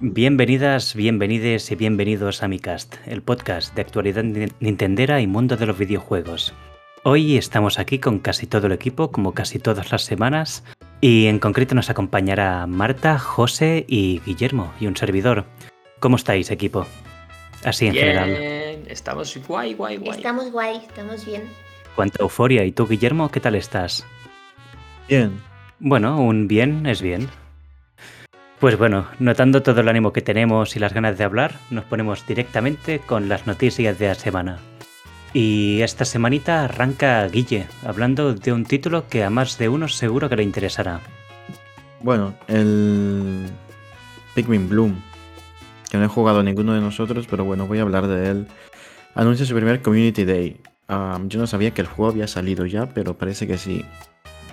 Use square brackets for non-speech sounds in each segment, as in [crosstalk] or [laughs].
Bienvenidas, bienvenides y bienvenidos a mi cast, el podcast de actualidad nintendera y mundo de los videojuegos. Hoy estamos aquí con casi todo el equipo, como casi todas las semanas, y en concreto nos acompañará Marta, José y Guillermo, y un servidor. ¿Cómo estáis, equipo? Así en Bien, general. Estamos guay, guay, guay. Estamos guay, estamos bien. Cuánta euforia. ¿Y tú, Guillermo, qué tal estás? Bien. Bueno, un bien es bien. Pues bueno, notando todo el ánimo que tenemos y las ganas de hablar, nos ponemos directamente con las noticias de la semana. Y esta semanita arranca Guille, hablando de un título que a más de uno seguro que le interesará. Bueno, el Pikmin Bloom, que no he jugado ninguno de nosotros, pero bueno, voy a hablar de él. Anuncia su primer Community Day. Yo no sabía que el juego había salido ya, pero parece que sí.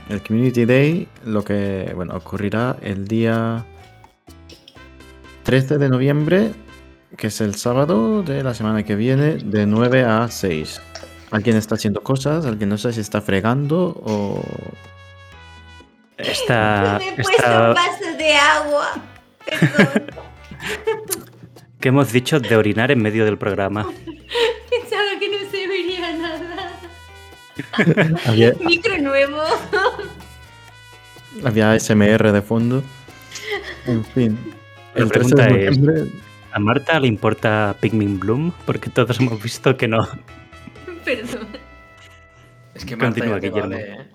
El Community Day, lo que, bueno, ocurrirá el día 13 de noviembre, que es el sábado de la semana que viene, de 9 a 6. Alguien está haciendo cosas, alguien no sé si está fregando o... Esta, [laughs] Me he puesto esta un vaso de agua. Perdón. [laughs] que hemos dicho de orinar en medio del programa. [laughs] Pensaba que no se vería nada. Había, Micro nuevo. había SMR de fondo. En fin. La El 13 pregunta es- ¿A Marta le importa Pikmin Bloom? Porque todos hemos visto que no. [laughs] Perdón. Es que Marta Continúa, Guillermo. vale, ¿eh?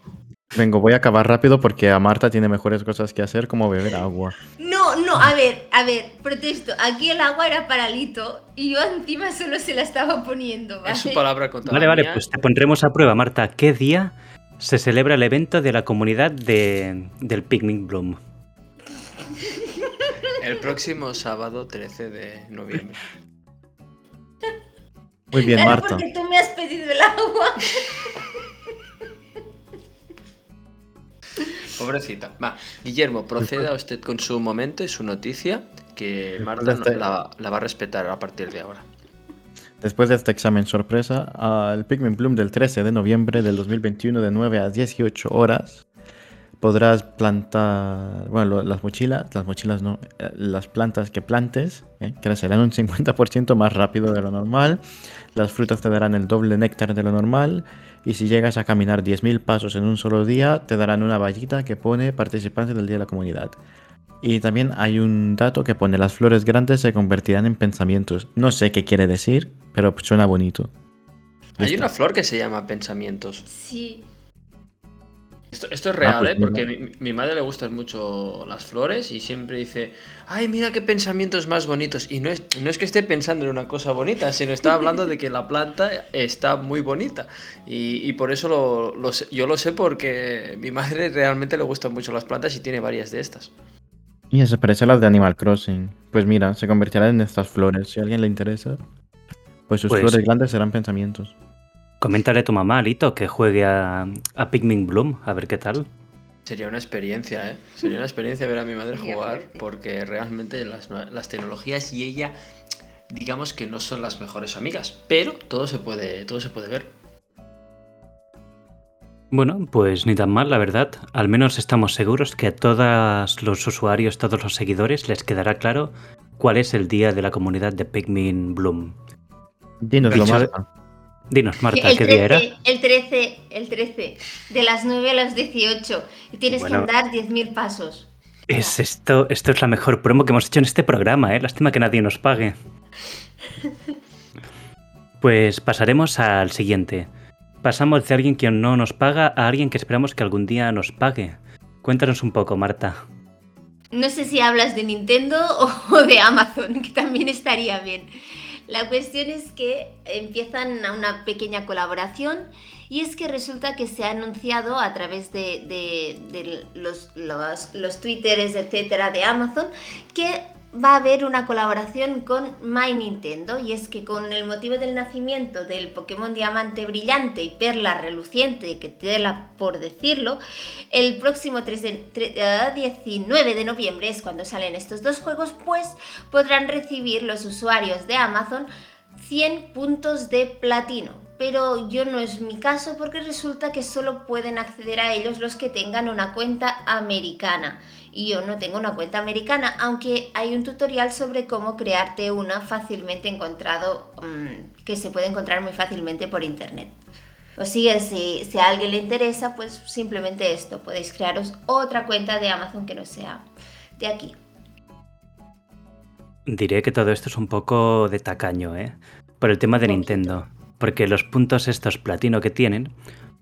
Vengo, voy a acabar rápido porque a Marta tiene mejores cosas que hacer como beber agua. No, no, a ver, a ver, protesto. Aquí el agua era para Lito y yo encima solo se la estaba poniendo, ¿vale? Es su palabra contra Vale, vale, mía. pues te pondremos a prueba, Marta. ¿Qué día se celebra el evento de la comunidad de, del Pikmin Bloom? [laughs] El próximo sábado 13 de noviembre. Muy bien, Claro, Marta. porque tú me has pedido el agua. Pobrecita. Va, Guillermo, proceda usted con su momento y su noticia, que Marta de no- este- la, la va a respetar a partir de ahora. Después de este examen sorpresa, al Pikmin Bloom del 13 de noviembre del 2021 de 9 a 18 horas podrás plantar, bueno, lo- las mochilas, las mochilas no, eh, las plantas que plantes eh, crecerán un 50% más rápido de lo normal, las frutas te darán el doble néctar de lo normal y si llegas a caminar 10.000 pasos en un solo día te darán una vallita que pone participantes del Día de la Comunidad. Y también hay un dato que pone las flores grandes se convertirán en pensamientos. No sé qué quiere decir, pero suena bonito. Hay una flor que se llama pensamientos. Sí. Esto, esto es real, pues ¿eh? Porque mi, mi madre le gustan mucho las flores y siempre dice, ay, mira qué pensamientos más bonitos. Y no es, no es que esté pensando en una cosa bonita, sino está hablando de que la planta está muy bonita. Y, y por eso lo, lo sé- yo lo sé porque mi madre realmente le gustan mucho las plantas y tiene varias de estas. Y se parece a las de Animal Crossing. Pues mira, se convertirán en estas flores. Si a alguien le interesa, pues sus Pues flores grandes serán pensamientos. Coméntale a tu mamá, Lito, que juegue a, a Pikmin Bloom, a ver qué tal. Sería una experiencia, ¿eh? Sería una experiencia ver a mi madre jugar porque realmente las, las tecnologías y ella, digamos que no son las mejores amigas, pero todo se puede, todo se puede ver. Bueno, pues ni tan mal, la verdad. Al menos estamos seguros que a todos los usuarios, todos los seguidores, les quedará claro cuál es el día de la comunidad de Pikmin Bloom. Dínoslo, Dicho- Marta. Dinos, Marta, el ¿qué 13, día era? el 13, el 13. De las 9 a las 18. Y tienes Bueno. que andar 10.000 pasos. Es esto, esto es la mejor promo que hemos hecho en este programa, ¿eh? Lástima que nadie nos pague. Pues pasaremos al siguiente. Pasamos de alguien que no nos paga a alguien que esperamos que algún día nos pague. Cuéntanos un poco, Marta. No sé si hablas de Nintendo [laughs] o de Amazon, que también estaría bien. La cuestión es que empiezan una pequeña colaboración y es que resulta que se ha anunciado a través de, los, los, los twitteres, etcétera, de Amazon, que va a haber una colaboración con My Nintendo y es que con el motivo del nacimiento del Pokémon Diamante Brillante y Perla Reluciente, que tela por decirlo, el próximo 3 de- tre- eh, 19 de noviembre es cuando salen estos dos juegos, pues podrán recibir los usuarios de Amazon 100 puntos de platino. pero yo no es mi caso porque resulta que solo pueden acceder a ellos los que tengan una cuenta americana. Y yo no tengo una cuenta americana, aunque hay un tutorial sobre cómo crearte una fácilmente encontrado, mm, que se puede encontrar muy fácilmente por internet. O sigue, si, si a alguien le interesa, pues simplemente esto, podéis crearos otra cuenta de Amazon que no sea de aquí. Diré que todo esto es un poco de tacaño, ¿eh? Por el tema de Nintendo. Porque los puntos estos platino que tienen,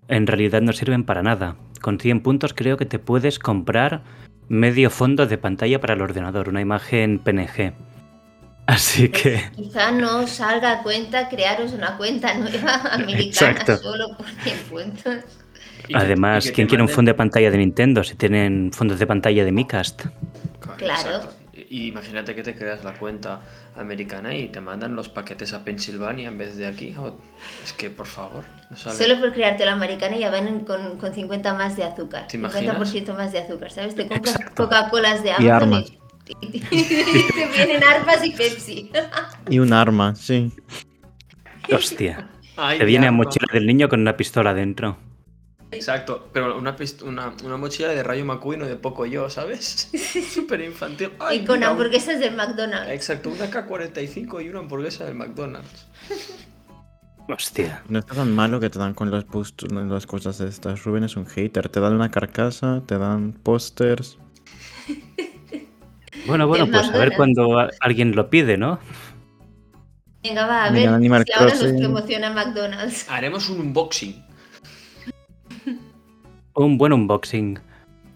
en realidad no sirven para nada. Con 100 puntos creo que te puedes comprar medio fondo de pantalla para el ordenador, una imagen PNG. Así Pues que, Quizá no salga a cuenta crearos una cuenta nueva [laughs] americana Exacto. solo por 100 puntos. Además, ¿quién quiere un fondo de pantalla de Nintendo si tienen fondos de pantalla de Micast? Claro. Exacto. Y imagínate que te creas la cuenta americana y te mandan los paquetes a Pensilvania en vez de aquí. Es que, por favor, no sale. Solo por crearte la americana ya van con, con 50 más de azúcar. ¿Te imaginas? 50% más de azúcar, ¿sabes? Te compras. Coca-Colas de Y Amazon armas. y, y- y te vienen armas y Pepsi. Y un arma, sí. [laughs] Hostia. Ay, Te viene a mochila del niño con una pistola dentro. Exacto, pero una, una, una mochila de Rayo McQueen o de poco yo, ¿sabes? [laughs] Súper infantil. Ay, y con mira, un- hamburguesas del McDonald's. Exacto, una K-45 y una hamburguesa del McDonald's. [laughs] Hostia. No está tan malo que te dan con las, post- las cosas estas. Rubén es un hater. Te dan una carcasa, te dan pósters. [laughs] Bueno, bueno, pues a ver cuando alguien lo pide, ¿no? Venga, va, a Mira, ver Animal si ahora nos promociona McDonald's. Haremos un unboxing. Un buen unboxing.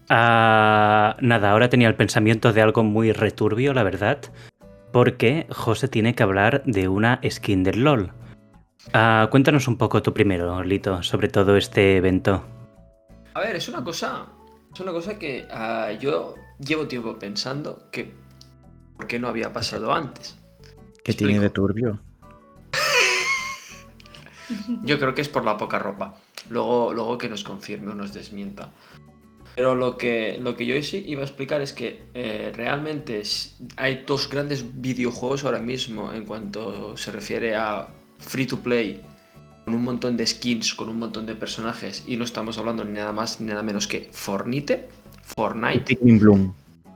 Ah, nada, ahora tenía el pensamiento de algo muy returbio, la verdad. Porque José tiene que hablar de una skin del LOL. Ah, cuéntanos un poco tú primero, Lito, sobre todo este evento. A ver, es una cosa. Es una cosa que ah, yo llevo tiempo pensando que. ¿Por qué no había pasado antes? ¿Qué tiene de turbio? [laughs] Yo creo que es por la poca ropa. Luego, luego que nos confirme o nos desmienta. Pero lo que, lo que yo sí iba a explicar es que eh, realmente hay dos grandes videojuegos ahora mismo en cuanto se refiere a free to play, con un montón de skins, con un montón de personajes, y no estamos hablando ni nada más ni nada menos que Fornite, Fortnite Bloom.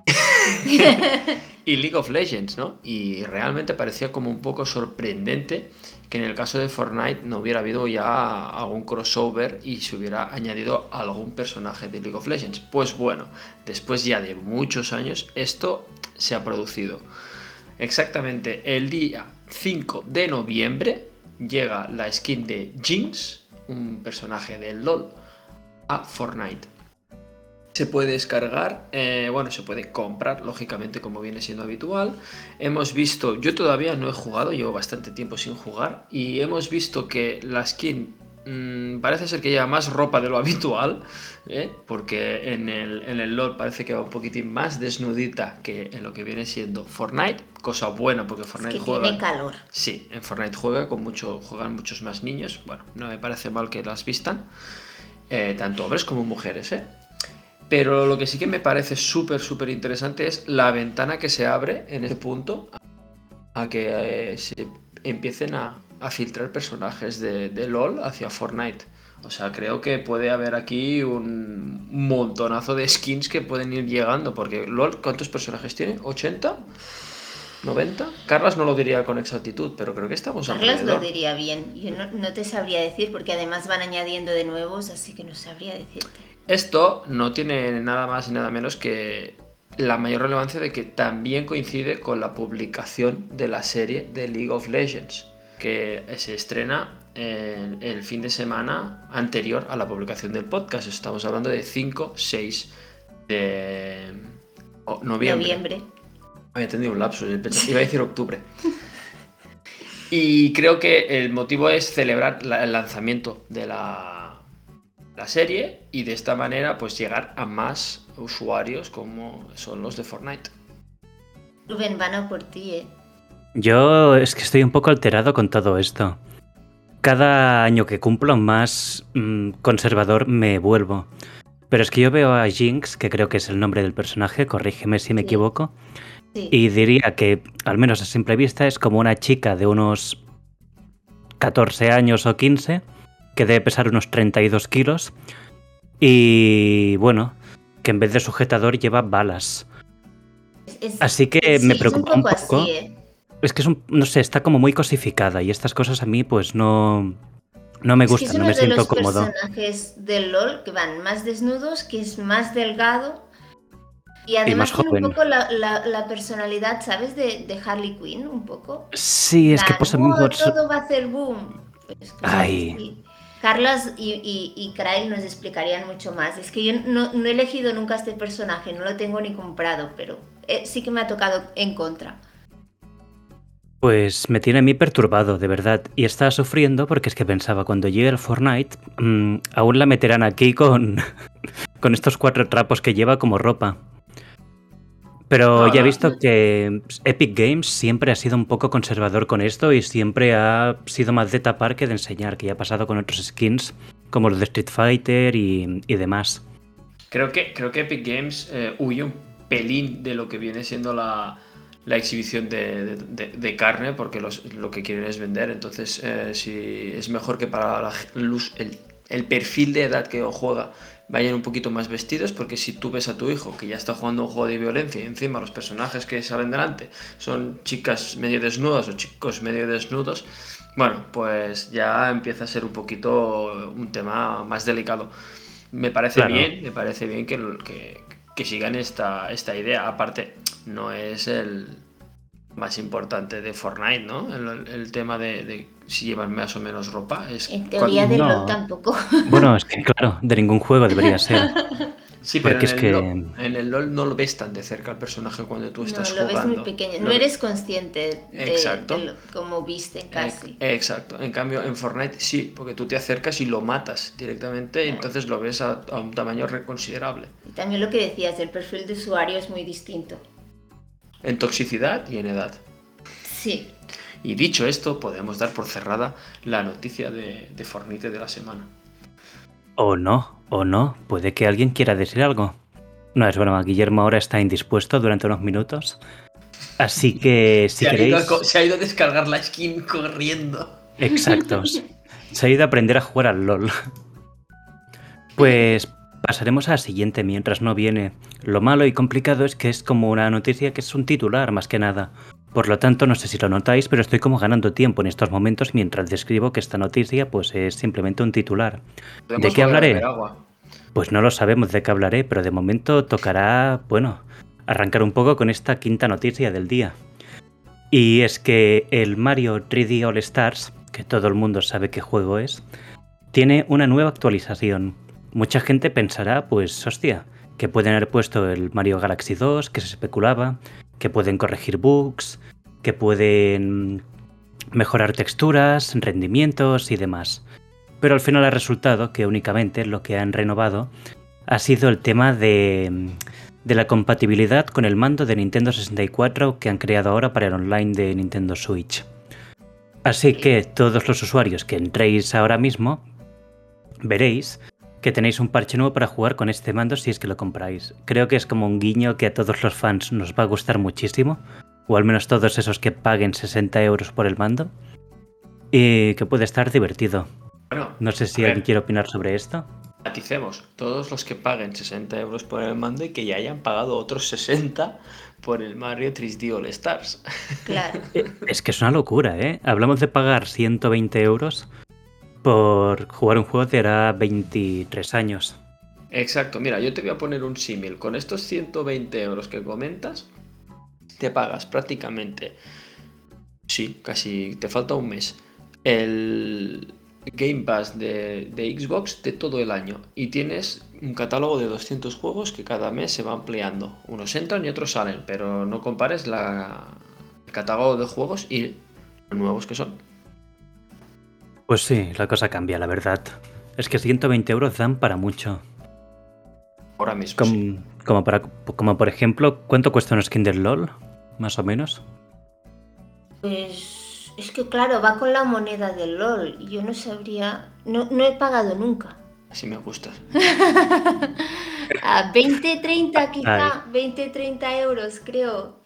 [laughs] y League of Legends, ¿no? Y realmente parecía como un poco sorprendente que en el caso de Fortnite no hubiera habido ya algún crossover y se hubiera añadido algún personaje de League of Legends. Pues bueno, después ya de muchos años esto se ha producido. Exactamente el día 5 de noviembre llega la skin de Jinx, un personaje del LOL, a Fortnite. Se puede descargar, eh, bueno, se puede comprar, lógicamente, como viene siendo habitual. Hemos visto, yo todavía no he jugado, llevo bastante tiempo sin jugar, y hemos visto que la skin mm, parece ser que lleva más ropa de lo [laughs] habitual, ¿eh? porque en el, en el LOL parece que va un poquitín más desnudita que en lo que viene siendo Fortnite, cosa buena porque Es Fortnite que juega. tiene calor. Sí, en Fortnite juega con mucho, juegan muchos más niños. Bueno, no me parece mal que las vistan. eh, tanto hombres como mujeres, ¿eh? Pero lo que sí que me parece súper, súper interesante es la ventana que se abre en ese punto a que eh, se empiecen a, a filtrar personajes de, de LOL hacia Fortnite. O sea, creo que puede haber aquí un montonazo de skins que pueden ir llegando, porque LOL, ¿cuántos personajes tiene? ¿80? ¿90? Carlas no lo diría con exactitud, pero creo que estamos Carlas lo diría bien. Yo no, no te sabría decir porque además van añadiendo de nuevos, así que no sabría decirte. Esto no tiene nada más y nada menos que la mayor relevancia de que también coincide con la publicación de la serie de League of Legends, que se estrena el, el fin de semana anterior a la publicación del podcast. Estamos hablando de 5, 6 de oh, noviembre. Noviembre. Había tenido un lapso, iba a decir octubre. [laughs] Y creo que el motivo es celebrar la- el lanzamiento de la, la serie y de esta manera pues llegar a más usuarios como son los de Fortnite. Rubén, van a por ti, ¿eh? Yo es que estoy un poco alterado con todo esto. Cada año que cumplo más mm, conservador me vuelvo. Pero es que yo veo a Jinx, que creo que es el nombre del personaje, corrígeme si me Sí. equivoco, Sí. y diría que, al menos a simple vista, es como una chica de unos 14 años o 15, que debe pesar unos 32 kilos. Y bueno, que en vez de sujetador lleva balas. Es- Así que sí, me preocupa un poco poco. así, ¿eh? Es que es un, no sé, está como muy cosificada y estas cosas a mí pues no, no me Es que gustan, es no uno me de siento los cómodo. personajes del LOL que van más desnudos, que es más delgado. Y además más tiene un joven. poco la, la- la personalidad, ¿sabes? De, de Harley Quinn, un poco. Sí, es que Plan, pues a mí "Oh, por- todo va a hacer boom. Pues, Ay. así. Carlos y, y, nos explicarían mucho más. Es que yo no, he elegido nunca este personaje, no lo tengo ni comprado, pero eh, sí que me ha tocado en contra. Pues me tiene a mí perturbado, de verdad. Y estaba sufriendo porque es que pensaba, cuando llegue el Fortnite, mm, aún la meterán aquí con [laughs] estos cuatro trapos que lleva como ropa. Pero No, ya he visto no. que Epic Games siempre ha sido un poco conservador con esto y siempre ha sido más de tapar que de enseñar, que ya ha pasado con otros skins como los de Street Fighter y, y demás. Creo que, creo que Epic Games eh, huye un pelín de lo que viene siendo la, la exhibición de, de- de- de carne, porque los- lo que quieren es vender. Entonces, eh, si es mejor que para la luz, el, el perfil de edad que juega vayan un poquito más vestidos, porque si tú ves a tu hijo que ya está jugando un juego de violencia y encima los personajes que salen delante son chicas medio desnudas o chicos medio desnudos, bueno, pues ya empieza a ser un poquito un tema más delicado. Me parece Claro. bien, me parece bien que, que, que sigan esta, esta idea. Aparte, no es el más importante de Fortnite, ¿no? El, el tema de, de si llevan más o menos ropa. Es En teoría cuando- de No. LOL tampoco. [laughs] Bueno, es que claro, de ningún juego debería ser. [laughs] Sí, pero en porque es el, que- LOL, en el LOL no lo ves tan de cerca al personaje cuando tú No, estás lo ves jugando. muy pequeño. No eres consciente de, Exacto. de lo- cómo visten casi. Exacto. En cambio, en Fortnite sí, porque tú te acercas y lo matas directamente y entonces lo ves a, a un tamaño reconsiderable. Y también lo que decías, el perfil de usuario es muy distinto. En toxicidad y en edad. Sí. Y dicho esto, podemos dar por cerrada la noticia de, de Fortnite de la semana. O no, o no, puede que alguien quiera decir algo. No es broma, Guillermo ahora está indispuesto durante unos minutos. Así que [laughs] si se, ha ido queréis... a, se ha ido a descargar la skin corriendo. Exactos. [laughs] Se ha ido a aprender a jugar al LOL. Pues pasaremos a la siguiente mientras no viene. Lo malo y complicado es que es como una noticia que es un titular más que nada. Por lo tanto, no sé si lo notáis, pero estoy como ganando tiempo en estos momentos mientras describo que esta noticia pues es simplemente un titular. Podemos qué hablaré? Pues no lo sabemos de qué hablaré, pero de momento tocará, bueno, arrancar un poco con esta quinta noticia del día. Y es que el Mario 3D All Stars, que todo el mundo sabe qué juego es, tiene una nueva actualización. Mucha gente pensará, pues, hostia, que pueden haber puesto el Mario Galaxy 2, que se especulaba, que pueden corregir bugs, que pueden mejorar texturas, rendimientos y demás. Pero al final ha resultado que únicamente lo que han renovado ha sido el tema de, de la compatibilidad con el mando de Nintendo 64 que han creado ahora para el online de Nintendo Switch. Así que todos los usuarios que entréis ahora mismo veréis que tenéis un parche nuevo para jugar con este mando si es que lo compráis. Creo que es como un guiño que a todos los fans nos va a gustar muchísimo, o al menos todos esos que paguen 60 euros por el mando, y que puede estar divertido. Bueno, No sé si alguien quiere opinar sobre esto. maticemos. Todos los que paguen 60 euros por el mando y que ya hayan pagado otros 60 por el Mario 3D All Stars. Claro. [laughs] Eh, Es que es una locura, ¿eh? Hablamos de pagar 120 euros por jugar un juego de era 23 años. Exacto, mira, yo te voy a poner un símil. Con estos 120 euros que comentas, te pagas prácticamente, sí, casi te falta un mes, el Game Pass de, de Xbox de todo el año. Y tienes un catálogo de 200 juegos que cada mes se va ampliando. Unos entran y otros salen, pero no compares el catálogo de juegos y los nuevos que son. Pues sí, la cosa cambia, la verdad. Es que 120 euros dan para mucho. Ahora mismo. Como, sí. como, para, como por ejemplo, ¿cuánto cuesta un skin del LOL? Más o menos. Pues es que claro, va con la moneda del LOL. Yo no sabría. No, no he pagado nunca. Así me gustas. [laughs] A 20, 30 Ay. quizá. 20, 30 euros, creo.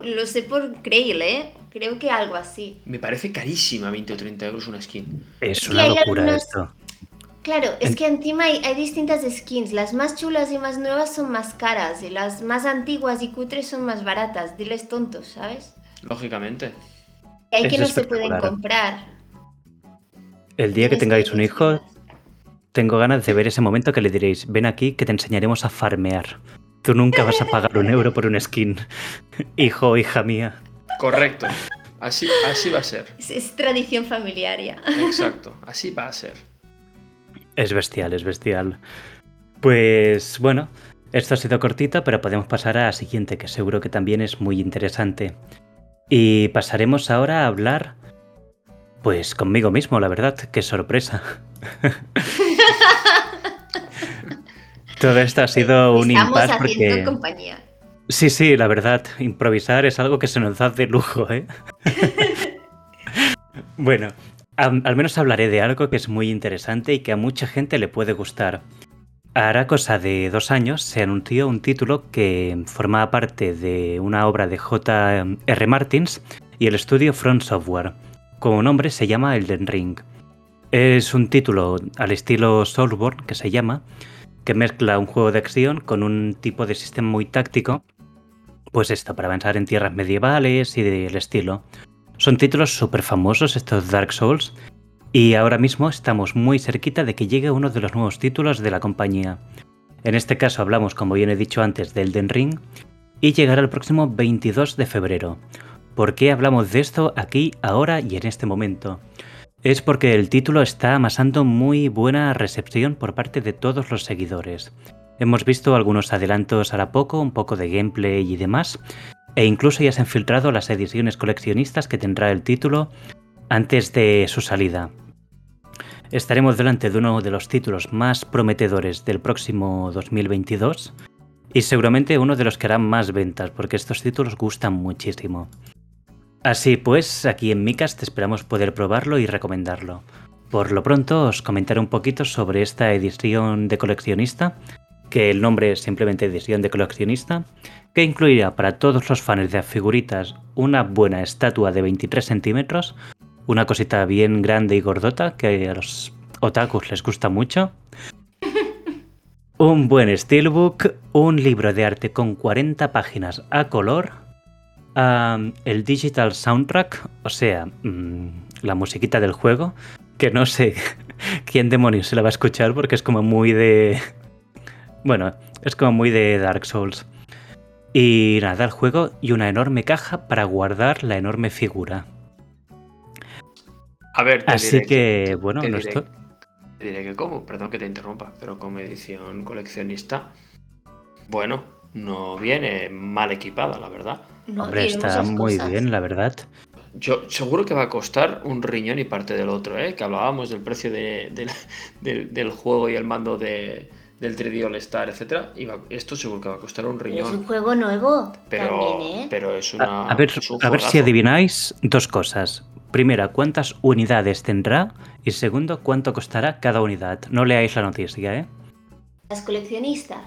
Lo sé por Crail, ¿eh? Creo que algo así. Me parece carísima 20 o 30 euros una skin. Es una locura algunas- esto. Claro, es que encima hay, hay distintas skins. Las más chulas y más nuevas son más caras y las más antiguas y cutres son más baratas. Diles tontos, ¿sabes? Lógicamente. Y hay que no se pueden comprar. El día que tengáis un hijo, tengo ganas de ver ese momento que le diréis, ven aquí que te enseñaremos a farmear. Tú nunca vas a pagar un euro por un skin. [laughs] Hijo o hija mía. Correcto. Así, así va a ser. Es, es tradición familiar ya. Exacto. Así va a ser. Es bestial, es bestial. Pues bueno, esto ha sido cortito, pero podemos pasar a la siguiente, que seguro que también es muy interesante. Y pasaremos ahora a hablar, pues conmigo mismo, la verdad, qué sorpresa. [laughs] Todo esto ha sido un Estamos impasse haciendo porque... compañía. Sí, sí, la verdad, improvisar es algo que se nos da de lujo, ¿eh? [laughs] bueno, al menos hablaré de algo que es muy interesante y que a mucha gente le puede gustar. Hará cosa de dos años se anunció un título que formaba parte de una obra de J.R. Martins y el estudio Front Software. Como nombre se llama Elden Ring. Es un título al estilo Soulsborne, que se llama, que mezcla un juego de acción con un tipo de sistema muy táctico, pues esto, para avanzar en tierras medievales y del estilo. Son títulos súper famosos estos Dark Souls, y ahora mismo estamos muy cerquita de que llegue uno de los nuevos títulos de la compañía. En este caso hablamos, como bien he dicho antes, de Elden Ring, y llegará el próximo 22 de febrero. ¿Por qué hablamos de esto aquí, ahora y en este momento? Es porque el título está amasando muy buena recepción por parte de todos los seguidores. Hemos visto algunos adelantos ahora poco, un poco de gameplay y demás, e incluso ya se han filtrado las ediciones coleccionistas que tendrá el título antes de su salida. Estaremos delante de uno de los títulos más prometedores del próximo 2022 y seguramente uno de los que harán más ventas, porque estos títulos gustan muchísimo. Así pues, aquí en Micast esperamos poder probarlo y recomendarlo. Por lo pronto os comentaré un poquito sobre esta edición de coleccionista, que el nombre es simplemente edición de coleccionista, que incluirá para todos los fans de figuritas una buena estatua de 23 centímetros, una cosita bien grande y gordota que a los otakus les gusta mucho, un buen steelbook, un libro de arte con 40 páginas a color, el digital soundtrack, o sea, mm, la musiquita del juego, que no sé [laughs] quién demonios se la va a escuchar porque es como muy de... Bueno, es como muy de Dark Souls. Y nada, el juego y una enorme caja para guardar la enorme figura. A ver, te Así diré que, bueno, te no diré- esto... Te diré que como, perdón que te interrumpa, pero como edición coleccionista, bueno, no viene mal equipada, la verdad. No, Hombre, está muy cosas. bien, la verdad. Yo seguro que va a costar un riñón y parte del otro, ¿eh? Que hablábamos del precio de- del juego y el mando de, del 3D All Star, etcétera. Y va- esto seguro que va a costar un Pero es un riñón. juego nuevo Pero, también, ¿eh? pero es A, una. a ver, es un a ver si adivináis dos cosas. Primera, ¿cuántas unidades tendrá? Y segundo, ¿cuánto costará cada unidad? No leáis la noticia, ¿eh? Las coleccionistas.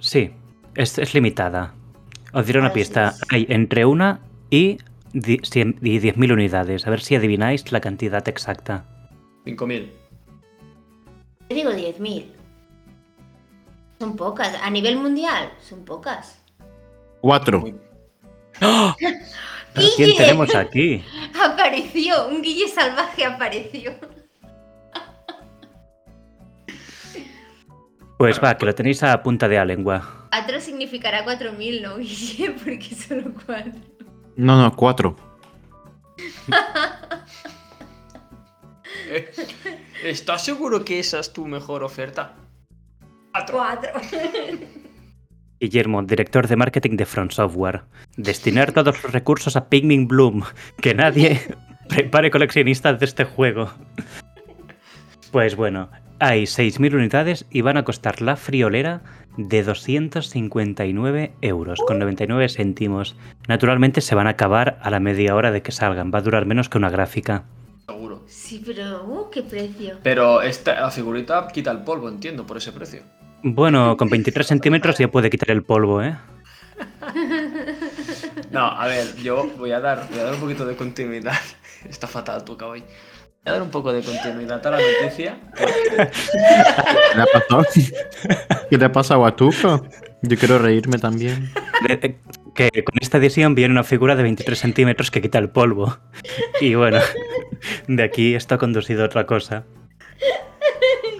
Sí, es, es limitada. Os diré una pista. Hay entre una y di- cien- y 10.000 unidades. A ver si adivináis la cantidad exacta. 5.000. Yo digo 10.000. Son pocas. A nivel mundial, son pocas. Cuatro. Muy- ¿A [gasps] quién tenemos aquí? [laughs] Apareció, un Guille salvaje apareció. [laughs] Pues va, que lo tenéis a punta de la lengua. Atro significará 4.000, ¿no, Guille? [laughs] Porque solo 4. No, no, cuatro. Eh, ¿Estás seguro que esa es tu mejor oferta? Cuatro. 4. [laughs] Guillermo, director de marketing de Front Software. Destinar todos los recursos a Pikmin Bloom. Que nadie [laughs] prepare coleccionistas de este juego. Pues bueno, hay 6.000 unidades y van a costar la friolera de 259 euros con 99 céntimos. Naturalmente se van a acabar a la media hora de que salgan. Va a durar menos que una gráfica. Seguro. Sí, pero, uh, qué precio. Pero esta, la figurita quita el polvo, entiendo, por ese precio. Bueno, con 23 centímetros ya puede quitar el polvo, ¿eh? [laughs] No, a ver, yo voy a dar, voy a dar un poquito de continuidad. [laughs] Está fatal tu hoy. Voy a dar un poco de continuidad a la noticia. [laughs] ¿Qué le ha pasado? ¿Qué le pasa a Watuco? Yo quiero reírme también. Que con esta edición viene una figura de 23 centímetros que quita el polvo. Y bueno, de aquí esto ha conducido a otra cosa.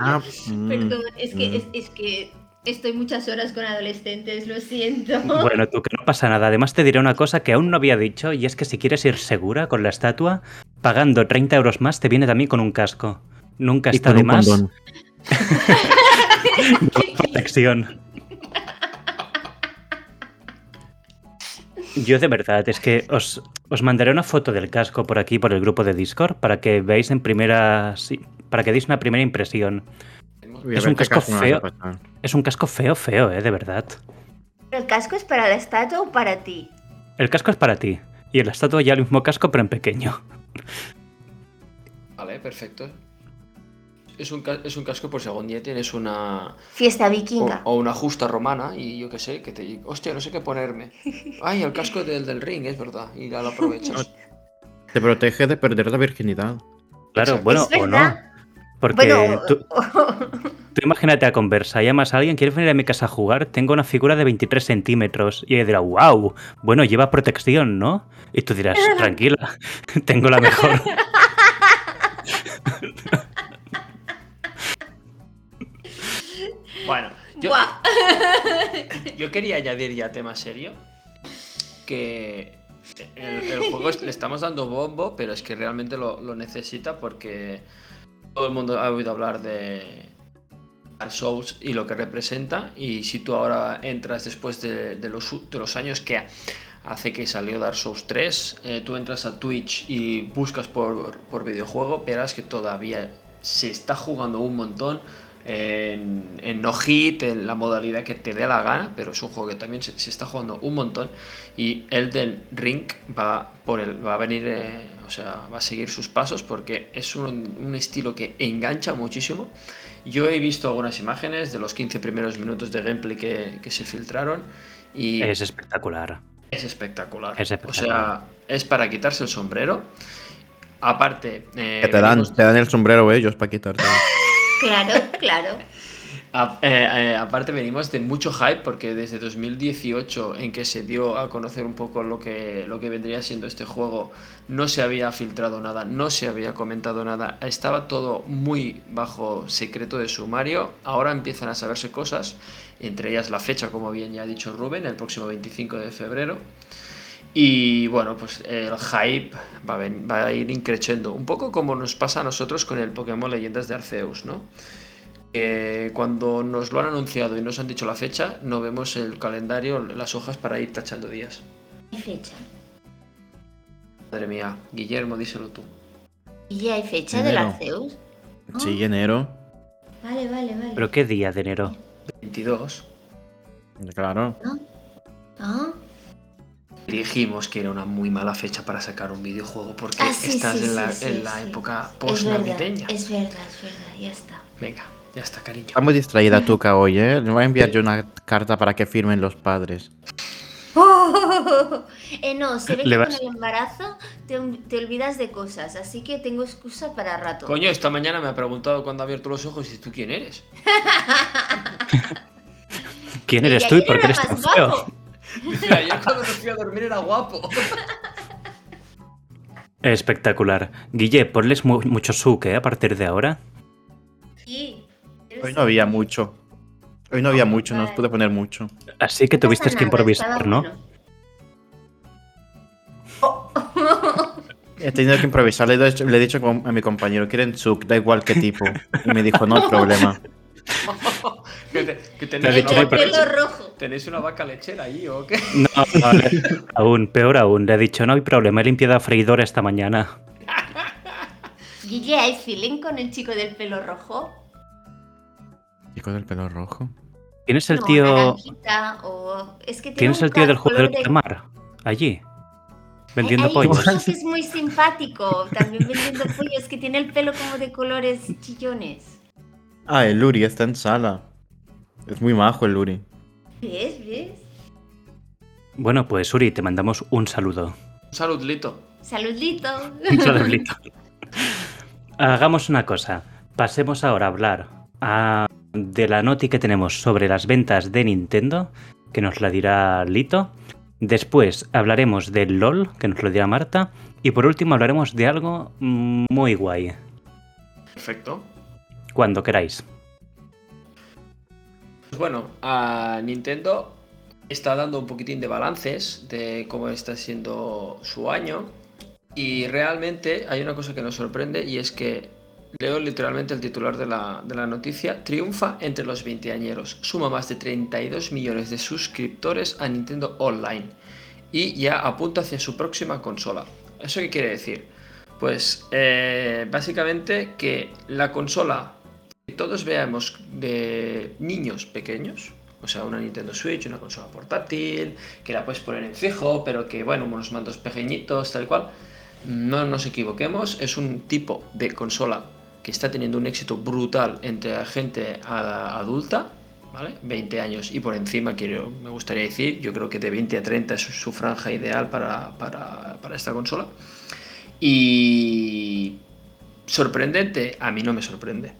Ah, mm, [laughs] Perdón, es que, mm. es, es que estoy muchas horas con adolescentes, lo siento. Bueno, tú que no pasa nada. Además te diré una cosa que aún no había dicho y es que si quieres ir segura con la estatua, pagando 30 euros más te viene también con un casco. Nunca y está con de un más [laughs] [laughs] protección. Yo de verdad, es que os, os mandaré una foto del casco por aquí, por el grupo de Discord, para que veáis en primera... sí, para que deis una primera impresión. Es un casco feo. Es un casco feo, feo, eh, de verdad. ¿El casco es para la estatua o para ti? El casco es para ti. Y el estatua ya el mismo casco, pero en pequeño. Vale, perfecto. Es un, es un casco por si algún día tienes una. Fiesta vikinga. o una justa romana y yo qué sé, que te. Hostia, no sé qué ponerme. [laughs] Ay, el casco del, del ring, es verdad. Y ya lo aprovechas. [laughs] Te protege de perder la virginidad. Claro, Exacto. bueno, o no. Porque Bueno, tú, [laughs] tú imagínate a conversa, llamas a alguien, ¿quieres venir a mi casa a jugar? Tengo una figura de 23 centímetros. Y ella dirá, wow, bueno, lleva protección, ¿no? Y tú dirás, tranquila, tengo la mejor. Bueno, yo, Buah. [laughs] yo quería añadir ya tema serio. Que el, el juego es- le estamos dando bombo, pero es que realmente lo, lo necesita porque todo el mundo ha oído hablar de Dark Souls y lo que representa. Y si tú ahora entras después de, de los, u- de los años que hace que salió Dark Souls 3, eh, tú entras a Twitch y buscas por, por videojuego, verás que todavía se está jugando un montón en, en no hit, en la modalidad que te dé la gana, pero es un juego que también se, se está jugando un montón y Elden Ring va por el, va a venir, eh, o sea, va a seguir sus pasos porque es un, un estilo que engancha muchísimo. Yo he visto algunas imágenes de los 15 primeros minutos de gameplay que, que se filtraron y Es espectacular. es espectacular. Es O espectacular. sea, es para quitarse el sombrero. Aparte, eh, Que te dan, venimos- te dan el sombrero ellos para quitarte. [laughs] Claro, claro. [laughs] Eh, eh, aparte venimos de mucho hype porque desde 2018 en que se dio a conocer un poco lo que, lo que vendría siendo este juego no se había filtrado nada, no se había comentado nada, estaba todo muy bajo secreto de sumario, ahora empiezan a saberse cosas, entre ellas la fecha como bien ya ha dicho Rubén, el próximo 25 de febrero. Y bueno, pues el hype va a, ven- va a ir increciendo, un poco como nos pasa a nosotros con el Pokémon Leyendas de Arceus, ¿no? que cuando nos lo han anunciado y nos han dicho la fecha, no vemos el calendario, las hojas para ir tachando días. Hay fecha. Madre mía, Guillermo, díselo tú. ¿Y ya hay fecha del Enero. Arceus? Sí, enero. Vale, vale, vale. ¿Pero qué día de enero? 22. Claro. Ah, Dijimos que era una muy mala fecha para sacar un videojuego porque Ah, sí, estás sí, en la, sí, en sí, la sí. época post-navideña. es verdad, es verdad, ya está. Venga, ya está, cariño. Está muy distraída Tuca hoy, ¿eh? Le voy a enviar yo una carta para que firmen los padres. [laughs] Eh, no, se ve que vas- con el embarazo te, te olvidas de cosas, así que tengo excusa para rato. Coño, esta mañana me ha preguntado cuando ha abierto los ojos y tú quién eres. [laughs] ¿Quién Y eres tú y por qué eres tan feo? Dice, ayer cuando me fui a dormir era guapo. Espectacular. Guille, ponles mu- mucho suque ¿eh? a partir de ahora. Sí, Hoy no había mucho. Hoy no había mucho, no os pude poner mucho. Así que No tuviste que improvisar, ¿no? He tenido que improvisar. Le he dicho, le he dicho a mi compañero, quieren Tsuk, da igual qué tipo. Y me dijo, no hay problema. [laughs] que, te- que tenéis, dicho una vaca, pelo rojo. tenéis una vaca lechera allí o qué. No, no, le- aún, peor aún. Le he dicho, no hay problema, he limpiado la freidora esta mañana. Guille, ¿hay feeling con el chico del pelo rojo? Chico del pelo rojo. ¿Quién es el No, tío? o... Es que tiene ¿Quién es el tío del juego del de- calamar? Allí. Vendiendo Hay- hay pollos. uno que es muy simpático, también vendiendo pollos, que tiene el pelo como de colores chillones. Ah, el Luri está en sala. Es muy majo el Luri. ¿Ves? ¿Ves? Bueno, pues Uri, te mandamos un saludo. Un saludito. Saludito. [laughs] Un saludito. Hagamos una cosa. Pasemos ahora a hablar a- de la noti que tenemos sobre las ventas de Nintendo, que nos la dirá Lito. Después hablaremos del LOL, que nos lo dirá Marta. Y por último hablaremos de algo muy guay. Perfecto. Cuando queráis. Bueno, a Nintendo está dando un poquitín de balances de cómo está siendo su año. Y realmente hay una cosa que nos sorprende y es que leo literalmente el titular de la, de la noticia. Triunfa entre los 20 añeros. Suma más de 32 millones de suscriptores a Nintendo Online. Y ya apunta hacia su próxima consola. ¿Eso qué quiere decir? Pues eh, básicamente que la consola todos veamos de niños pequeños, o sea, una Nintendo Switch, una consola portátil, que la puedes poner en fijo, pero que, bueno, unos mandos pequeñitos, tal cual. No nos equivoquemos, es un tipo de consola que está teniendo un éxito brutal entre la gente adulta, ¿vale? 20 años y por encima, quiero, me gustaría decir, yo creo que de 20 a 30 es su franja ideal para, para- para esta consola. Y sorprendente, a mí no me sorprende.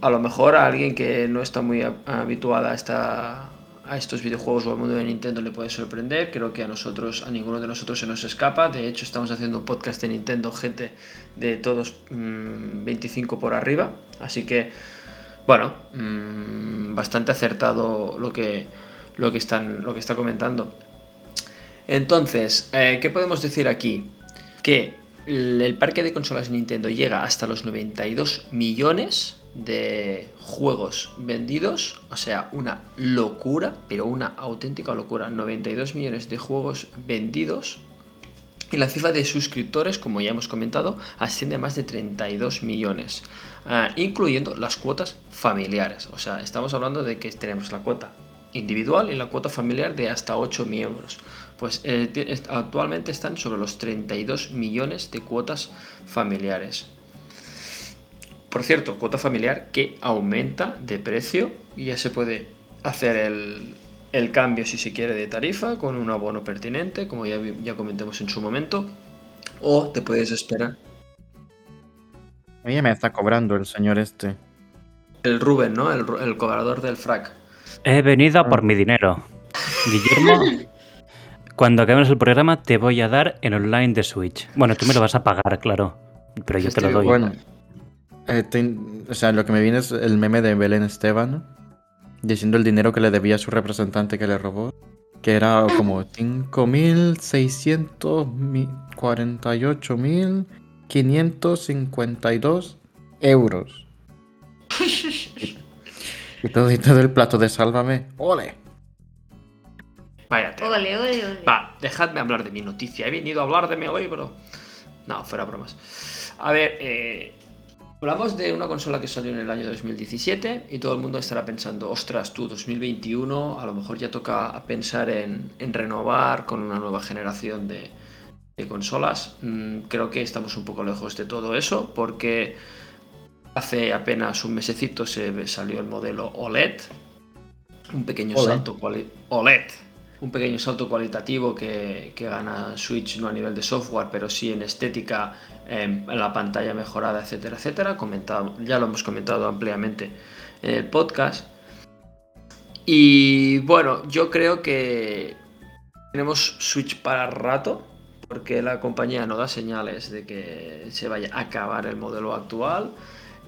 A lo mejor a alguien que no está muy habituada a, a estos videojuegos o al mundo de Nintendo le puede sorprender. Creo que a nosotros, a ninguno de nosotros se nos escapa. De hecho, estamos haciendo un podcast de Nintendo, gente de todos mm, 25 por arriba. Así que, bueno, mm, bastante acertado lo que, lo que, están, lo que está comentando. Entonces, eh, ¿qué podemos decir aquí? Que el parque de consolas Nintendo llega hasta los 92 millones de juegos vendidos, o sea, una locura, pero una auténtica locura. 92 millones de juegos vendidos. Y la cifra de suscriptores, como ya hemos comentado, asciende a más de 32 millones, ah, incluyendo las cuotas familiares. O sea, estamos hablando de que tenemos la cuota individual y la cuota familiar de hasta 8 miembros. Pues eh, actualmente están sobre los 32 millones de cuotas familiares. Por cierto, cuota familiar que aumenta de precio y ya se puede hacer el, el cambio si se quiere de tarifa con un abono pertinente, como ya, ya comentamos en su momento, o te puedes esperar. A mí me está cobrando el señor este. El Rubén, ¿no? El, cobrador del frac. He venido a por mi dinero. Guillermo, cuando acabemos el programa te voy a dar el online de Switch. Bueno, tú me lo vas a pagar, claro. Pero yo te lo doy. Bueno, eh, te- o sea, lo que me viene es el meme de Belén Esteban diciendo el dinero que le debía a su representante que le robó, que era como [laughs] 5.648.552 euros. [laughs] Y todo, y todo el plato de Sálvame. ¡Ole! Vaya tela. Ole, ole, ole. Va, dejadme hablar de mi noticia. He venido a hablar de mi libro. No, fuera bromas. A ver, eh, hablamos de una consola que salió en el año 2017 y todo el mundo estará pensando, ostras, tú 2021, a lo mejor ya toca pensar en, en renovar con una nueva generación de, de consolas. Mm, creo que estamos un poco lejos de todo eso porque hace apenas un mesecito se salió el modelo OLED, un pequeño OLED. salto OLED, un pequeño salto cualitativo que, que gana Switch no a nivel de software, pero sí en estética, en la pantalla mejorada, etcétera, etcétera. Comentado, ya lo hemos comentado ampliamente en el podcast. Y bueno, yo creo que tenemos Switch para rato, porque la compañía no da señales de que se vaya a acabar el modelo actual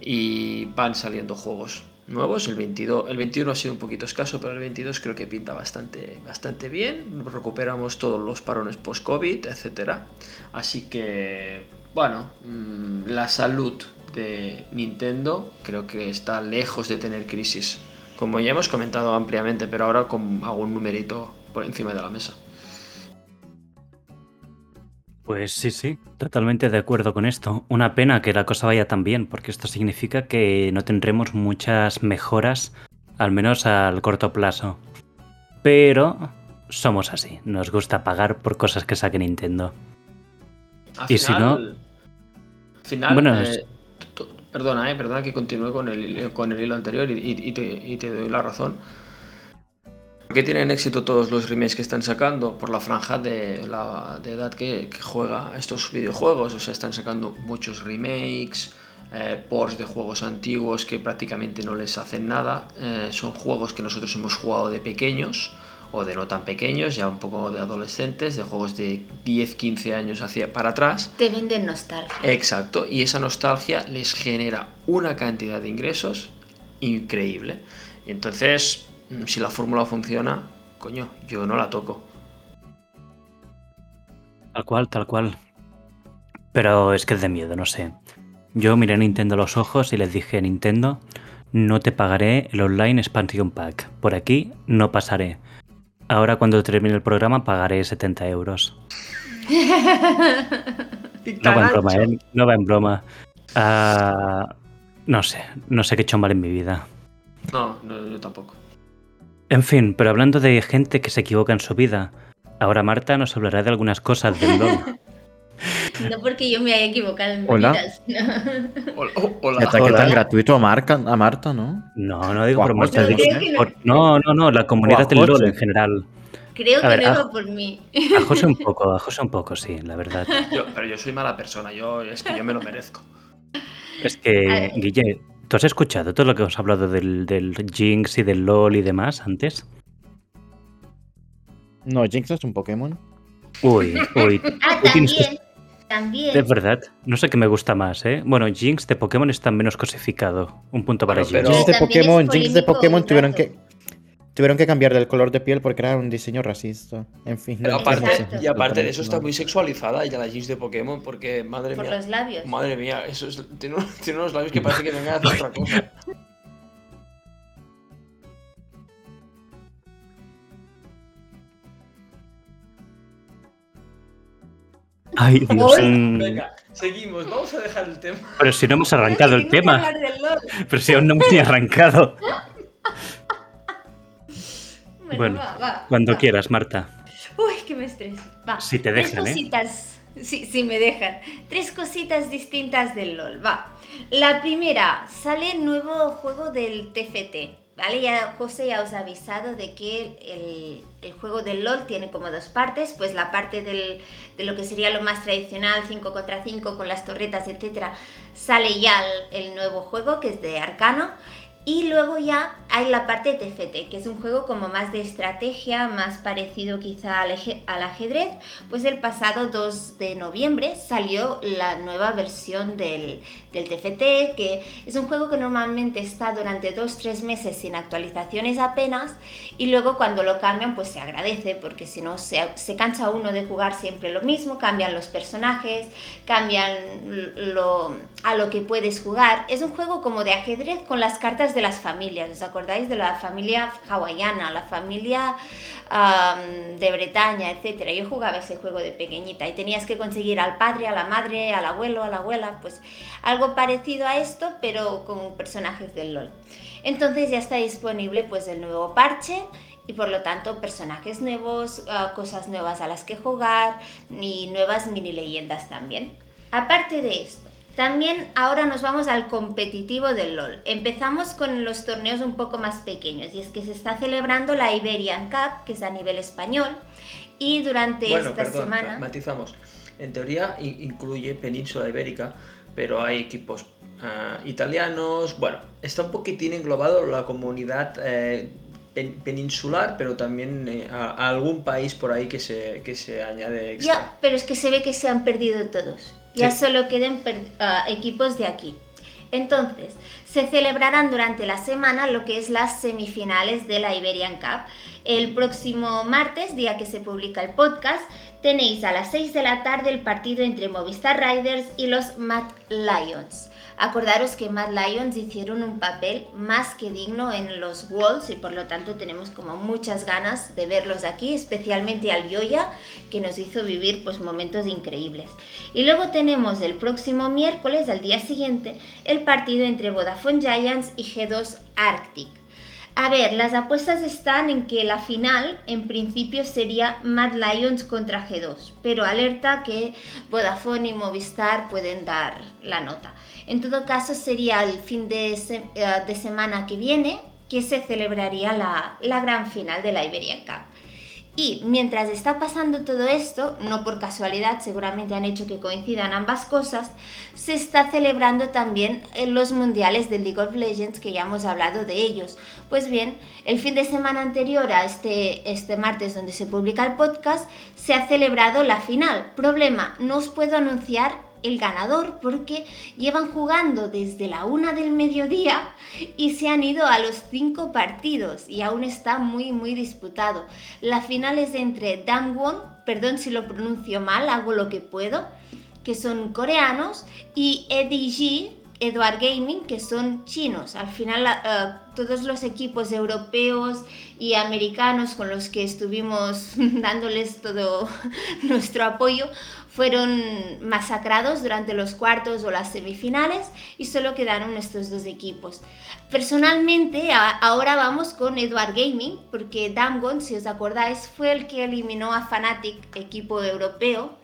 y van saliendo juegos nuevos. El 22, el 21 ha sido un poquito escaso, pero el 22 creo que pinta bastante, bastante bien. Recuperamos todos los parones post-COVID, etcétera. Así que, bueno, mm, la salud de Nintendo creo que está lejos de tener crisis. Como ya hemos comentado ampliamente, pero ahora con un numerito por encima de la mesa. Pues sí, sí, totalmente de acuerdo con esto. Una pena que la cosa vaya tan bien, porque esto significa que no tendremos muchas mejoras, al menos al corto plazo. Pero somos así, nos gusta pagar por cosas que saque Nintendo. Al Y si no- al final, Bueno, eh, perdona, eh, perdona que continúe con el, con el hilo anterior y, y- y te, y te doy la razón. ¿Por qué tienen éxito todos los remakes que están sacando? Por la franja de, la, de edad que, que juega estos videojuegos. O sea, están sacando muchos remakes, eh, ports de juegos antiguos que prácticamente no les hacen nada. Eh, son juegos que nosotros hemos jugado de pequeños o de no tan pequeños, ya un poco de adolescentes, de juegos de 10, 15 años hacia para atrás. Te venden nostalgia. Exacto, y esa nostalgia les genera una cantidad de ingresos increíble. Entonces, si la fórmula funciona, coño, yo no la toco. Tal cual, tal cual. Pero es que es de miedo, no sé. Yo miré a Nintendo a los ojos y les dije, Nintendo, no te pagaré el online expansion pack. Por aquí no pasaré. Ahora cuando termine el programa pagaré 70 euros. [laughs] No va en broma, ¿eh? No va en broma. Ah, no sé, no sé qué he hecho mal en mi vida. No, no, yo tampoco. En fin, pero hablando de gente que se equivoca en su vida, ahora Marta nos hablará de algunas cosas del LOL. [laughs] No porque yo me haya equivocado en mi Hola. vida, sino- [laughs] Hola, hola. Hasta que Hola. tan gratuito a, Marca, a Marta, ¿no? No, no digo por Marta, digo no. por- no, no, no, la comunidad del LOL en general. creo A que ver, no iba por mí. A José un [laughs] poco, a José un poco, sí, la verdad. Yo- pero yo soy mala persona, yo es que yo me lo merezco. Es A que. Guille, ¿tú has escuchado todo lo que os he hablado del, del Jinx y del LOL y demás antes? No, Jinx es un Pokémon. Uy, uy, [laughs] Ah, que- también. También. de verdad, no sé qué me gusta más, ¿eh? Bueno, Jinx de Pokémon está menos cosificado. Un punto para pero- Jinx. Jinx de es Pokémon, Jinx de Pokémon tuvieron que tuvieron que cambiar del color de piel porque era un diseño racista. En fin. Pero no aparte, y aparte de eso está muy sexualizada ya la Jinx de Pokémon, porque madre por mía. los labios. Madre mía, eso es, tiene, unos, tiene unos labios que parece que vengan a hacer otra cosa. [laughs] Ay, Dios. Venga, seguimos, vamos a dejar el tema. Pero si no hemos arrancado el tema. Pero si aún no hemos ni arrancado. [laughs] Bueno, Bueno, va, va, Cuando va. quieras, Marta. Uy, que me estreso. Va. Si te Tres dejan, ¿eh? cositas. Sí, sí, me dejan. Tres cositas distintas del LOL. Va. La primera, sale nuevo juego del TFT. ¿Vale? Ya José ya os ha avisado de que el, el juego del LOL tiene como dos partes. Pues la parte del- de lo que sería lo más tradicional, 5 contra 5, con las torretas, etcétera, sale ya el, el nuevo juego que es de Arcano. Y luego ya hay la parte TFT, que es un juego como más de estrategia, más parecido quizá al ajedrez. Pues el pasado 2 de noviembre salió la nueva versión del, del TFT, que es un juego que normalmente está durante 2-3 meses sin actualizaciones apenas. Y luego cuando lo cambian pues se agradece, porque si no se, se cansa uno de jugar siempre lo mismo, cambian los personajes, cambian lo, a lo que puedes jugar. Es un juego como de ajedrez con las cartas de las familias. ¿Os acordáis de la familia hawaiana, la familia am, de Bretaña, etcétera? Yo jugaba ese juego de pequeñita y tenías que conseguir al padre, a la madre, al abuelo, a la abuela, pues algo parecido a esto, pero con personajes del LOL. Entonces ya está disponible pues el nuevo parche y por lo tanto personajes nuevos, ah, cosas nuevas a las que jugar y nuevas mini leyendas también. Aparte de esto, también ahora nos vamos al competitivo del LOL. Empezamos con los torneos un poco más pequeños y es que se está celebrando la Iberian Cup, que es a nivel español, y durante Bueno, esta perdón, semana... matizamos. En teoría incluye península ibérica, pero hay equipos ah, italianos. Bueno, está un poquitín englobado la comunidad eh, pen- peninsular, pero también eh, a, a algún país por ahí que se, que se añade extra. Ya, pero es que se ve que se han perdido todos. Ya Sí. solo quedan ah, equipos de aquí. Entonces, se celebrarán durante la semana lo que es las semifinales de la Iberian Cup. El próximo martes, día que se publica el podcast, tenéis a las 6 de la tarde el partido entre Movistar Riders y los Mad Lions. Acordaros que Mad Lions hicieron un papel más que digno en los Worlds y por lo tanto tenemos como muchas ganas de verlos aquí, especialmente al Yoya, que nos hizo vivir pues momentos increíbles. Y luego tenemos el próximo miércoles, al día siguiente, el partido entre Vodafone Giants y G2 Arctic. A ver, las apuestas están en que la final en principio sería Mad Lions contra G2, pero alerta que Vodafone y Movistar pueden dar la nota. En todo caso sería el fin de, eh, semana que viene, que se celebraría la, la gran final de la Iberian Cup. Y mientras está pasando todo esto, no por casualidad, seguramente han hecho que coincidan ambas cosas, se está celebrando también en los mundiales de League of Legends, que ya hemos hablado de ellos. Pues bien, el fin de semana anterior a este, este martes donde se publica el podcast, se ha celebrado la final. Problema, no os puedo anunciar el ganador porque llevan jugando desde la una del mediodía y se han ido a los cinco partidos y aún está muy muy disputado. La final es entre Damwon, perdón si lo pronuncio mal, hago lo que puedo, que son coreanos, y EDG, Edward Gaming, que son chinos. Al final, uh, todos los equipos europeos y americanos con los que estuvimos [laughs] dándoles todo [laughs] nuestro apoyo fueron masacrados durante los cuartos o las semifinales y solo quedaron estos dos equipos. Personalmente, ahora vamos con Edward Gaming, porque Damgon, si os acordáis, fue el que eliminó a Fnatic, equipo europeo,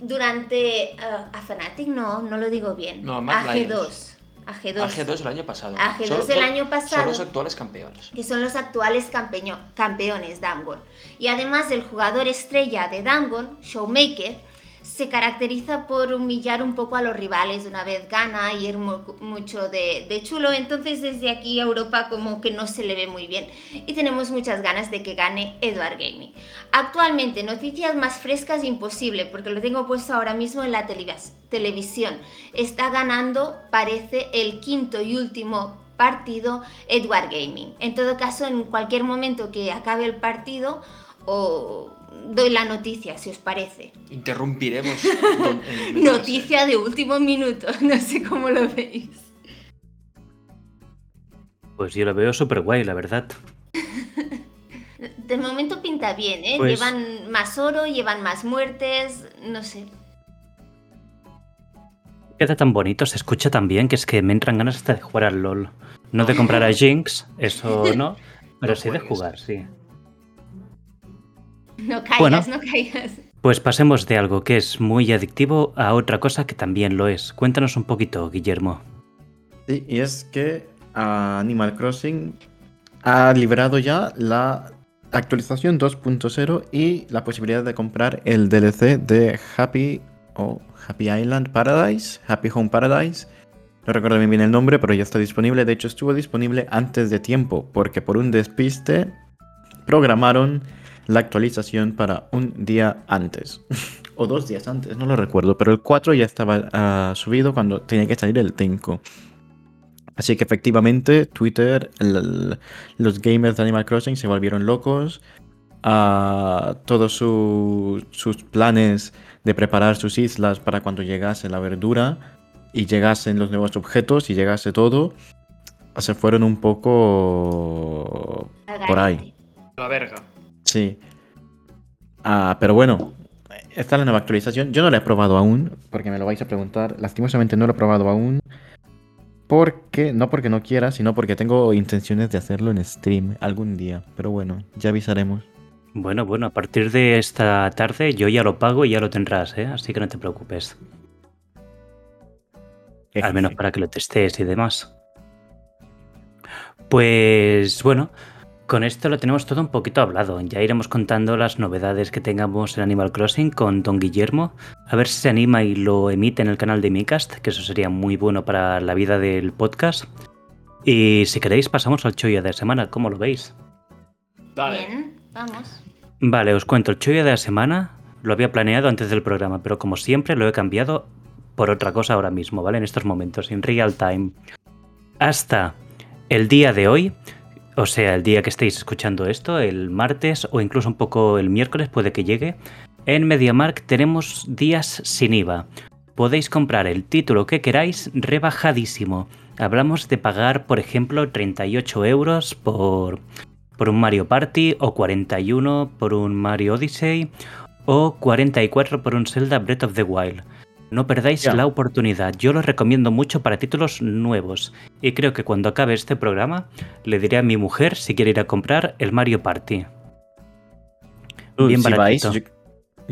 durante... Uh, a Fnatic no, no lo digo bien. No, a G2. A G2. A G2 el año pasado. A G2 el año pasado. Son los actuales campeones. Que son los actuales campeones Damgon. Y además el jugador estrella de Damgon, Showmaker, se caracteriza por humillar un poco a los rivales una vez gana y ir mucho de, chulo. Entonces desde aquí a Europa como que no se le ve muy bien y tenemos muchas ganas de que gane Edward Gaming. Actualmente noticias más frescas imposible porque lo tengo puesto ahora mismo en la televisión. Está ganando parece el quinto y último partido Edward Gaming. En todo caso en cualquier momento que acabe el partido o doy la noticia, si os parece. Interrumpiremos. [laughs] noticia de último minuto, [laughs] no sé cómo lo veis. Pues yo lo veo súper guay, la verdad. De momento pinta bien, ¿eh? Pues llevan más oro, llevan más muertes, no sé. Queda tan bonito, se escucha tan bien que es que me entran ganas hasta de jugar al LOL. No de comprar a [laughs] Jinx, eso no, pero sí de jugar, sí. No caigas, no caigas. Pues pasemos de algo que es muy adictivo a otra cosa que también lo es. Cuéntanos un poquito, Guillermo. Sí, y es que Animal Crossing ha liberado ya la actualización 2.0 y la posibilidad de comprar el DLC de Happy o Happy Island Paradise, Happy Home Paradise. No recuerdo bien el nombre, pero ya está disponible. De hecho, estuvo disponible antes de tiempo, porque por un despiste programaron la actualización para un día antes. o dos días antes, no lo recuerdo. Pero el 4 ya estaba ah, subido cuando tenía que salir el 5. Así que efectivamente Twitter, los gamers de Animal Crossing se volvieron locos. a todos sus planes de preparar sus islas para cuando llegase la verdura y llegasen los nuevos objetos y llegase todo, se fueron un poco por ahí. La verga. Sí. Ah, pero bueno, esta es la nueva actualización. Yo no la he probado aún, porque me lo vais a preguntar. Lastimosamente no lo he probado aún. Porque, no porque no quiera, sino porque tengo intenciones de hacerlo en stream algún día. Pero bueno, ya avisaremos. Bueno, bueno, a partir de esta tarde yo ya lo pago y ya lo tendrás, ¿eh? Así que no te preocupes. Al menos para que lo testes y demás. Pues bueno, con esto lo tenemos todo un poquito hablado. Ya iremos contando las novedades que tengamos en Animal Crossing con Don Guillermo. A ver si se anima y lo emite en el canal de Micast, que eso sería muy bueno para la vida del podcast. Y si queréis, pasamos al chollo de la semana. ¿Cómo lo veis? Bien, vamos. Vale, os cuento. El chollo de la semana lo había planeado antes del programa, pero como siempre lo he cambiado por otra cosa ahora mismo, ¿vale? En estos momentos, en real time. Hasta el día de hoy o sea, el día que estéis escuchando esto, el martes o incluso un poco el miércoles puede que llegue, en MediaMark tenemos días sin IVA. Podéis comprar el título que queráis rebajadísimo. Hablamos de pagar, por ejemplo, 38 euros por, por un Mario Party o 41 por un Mario Odyssey o 44 por un Zelda Breath of the Wild. No perdáis la oportunidad. Yo lo recomiendo mucho para títulos nuevos. Y creo que cuando acabe este programa le diré a mi mujer si quiere ir a comprar el Mario Party. Bien si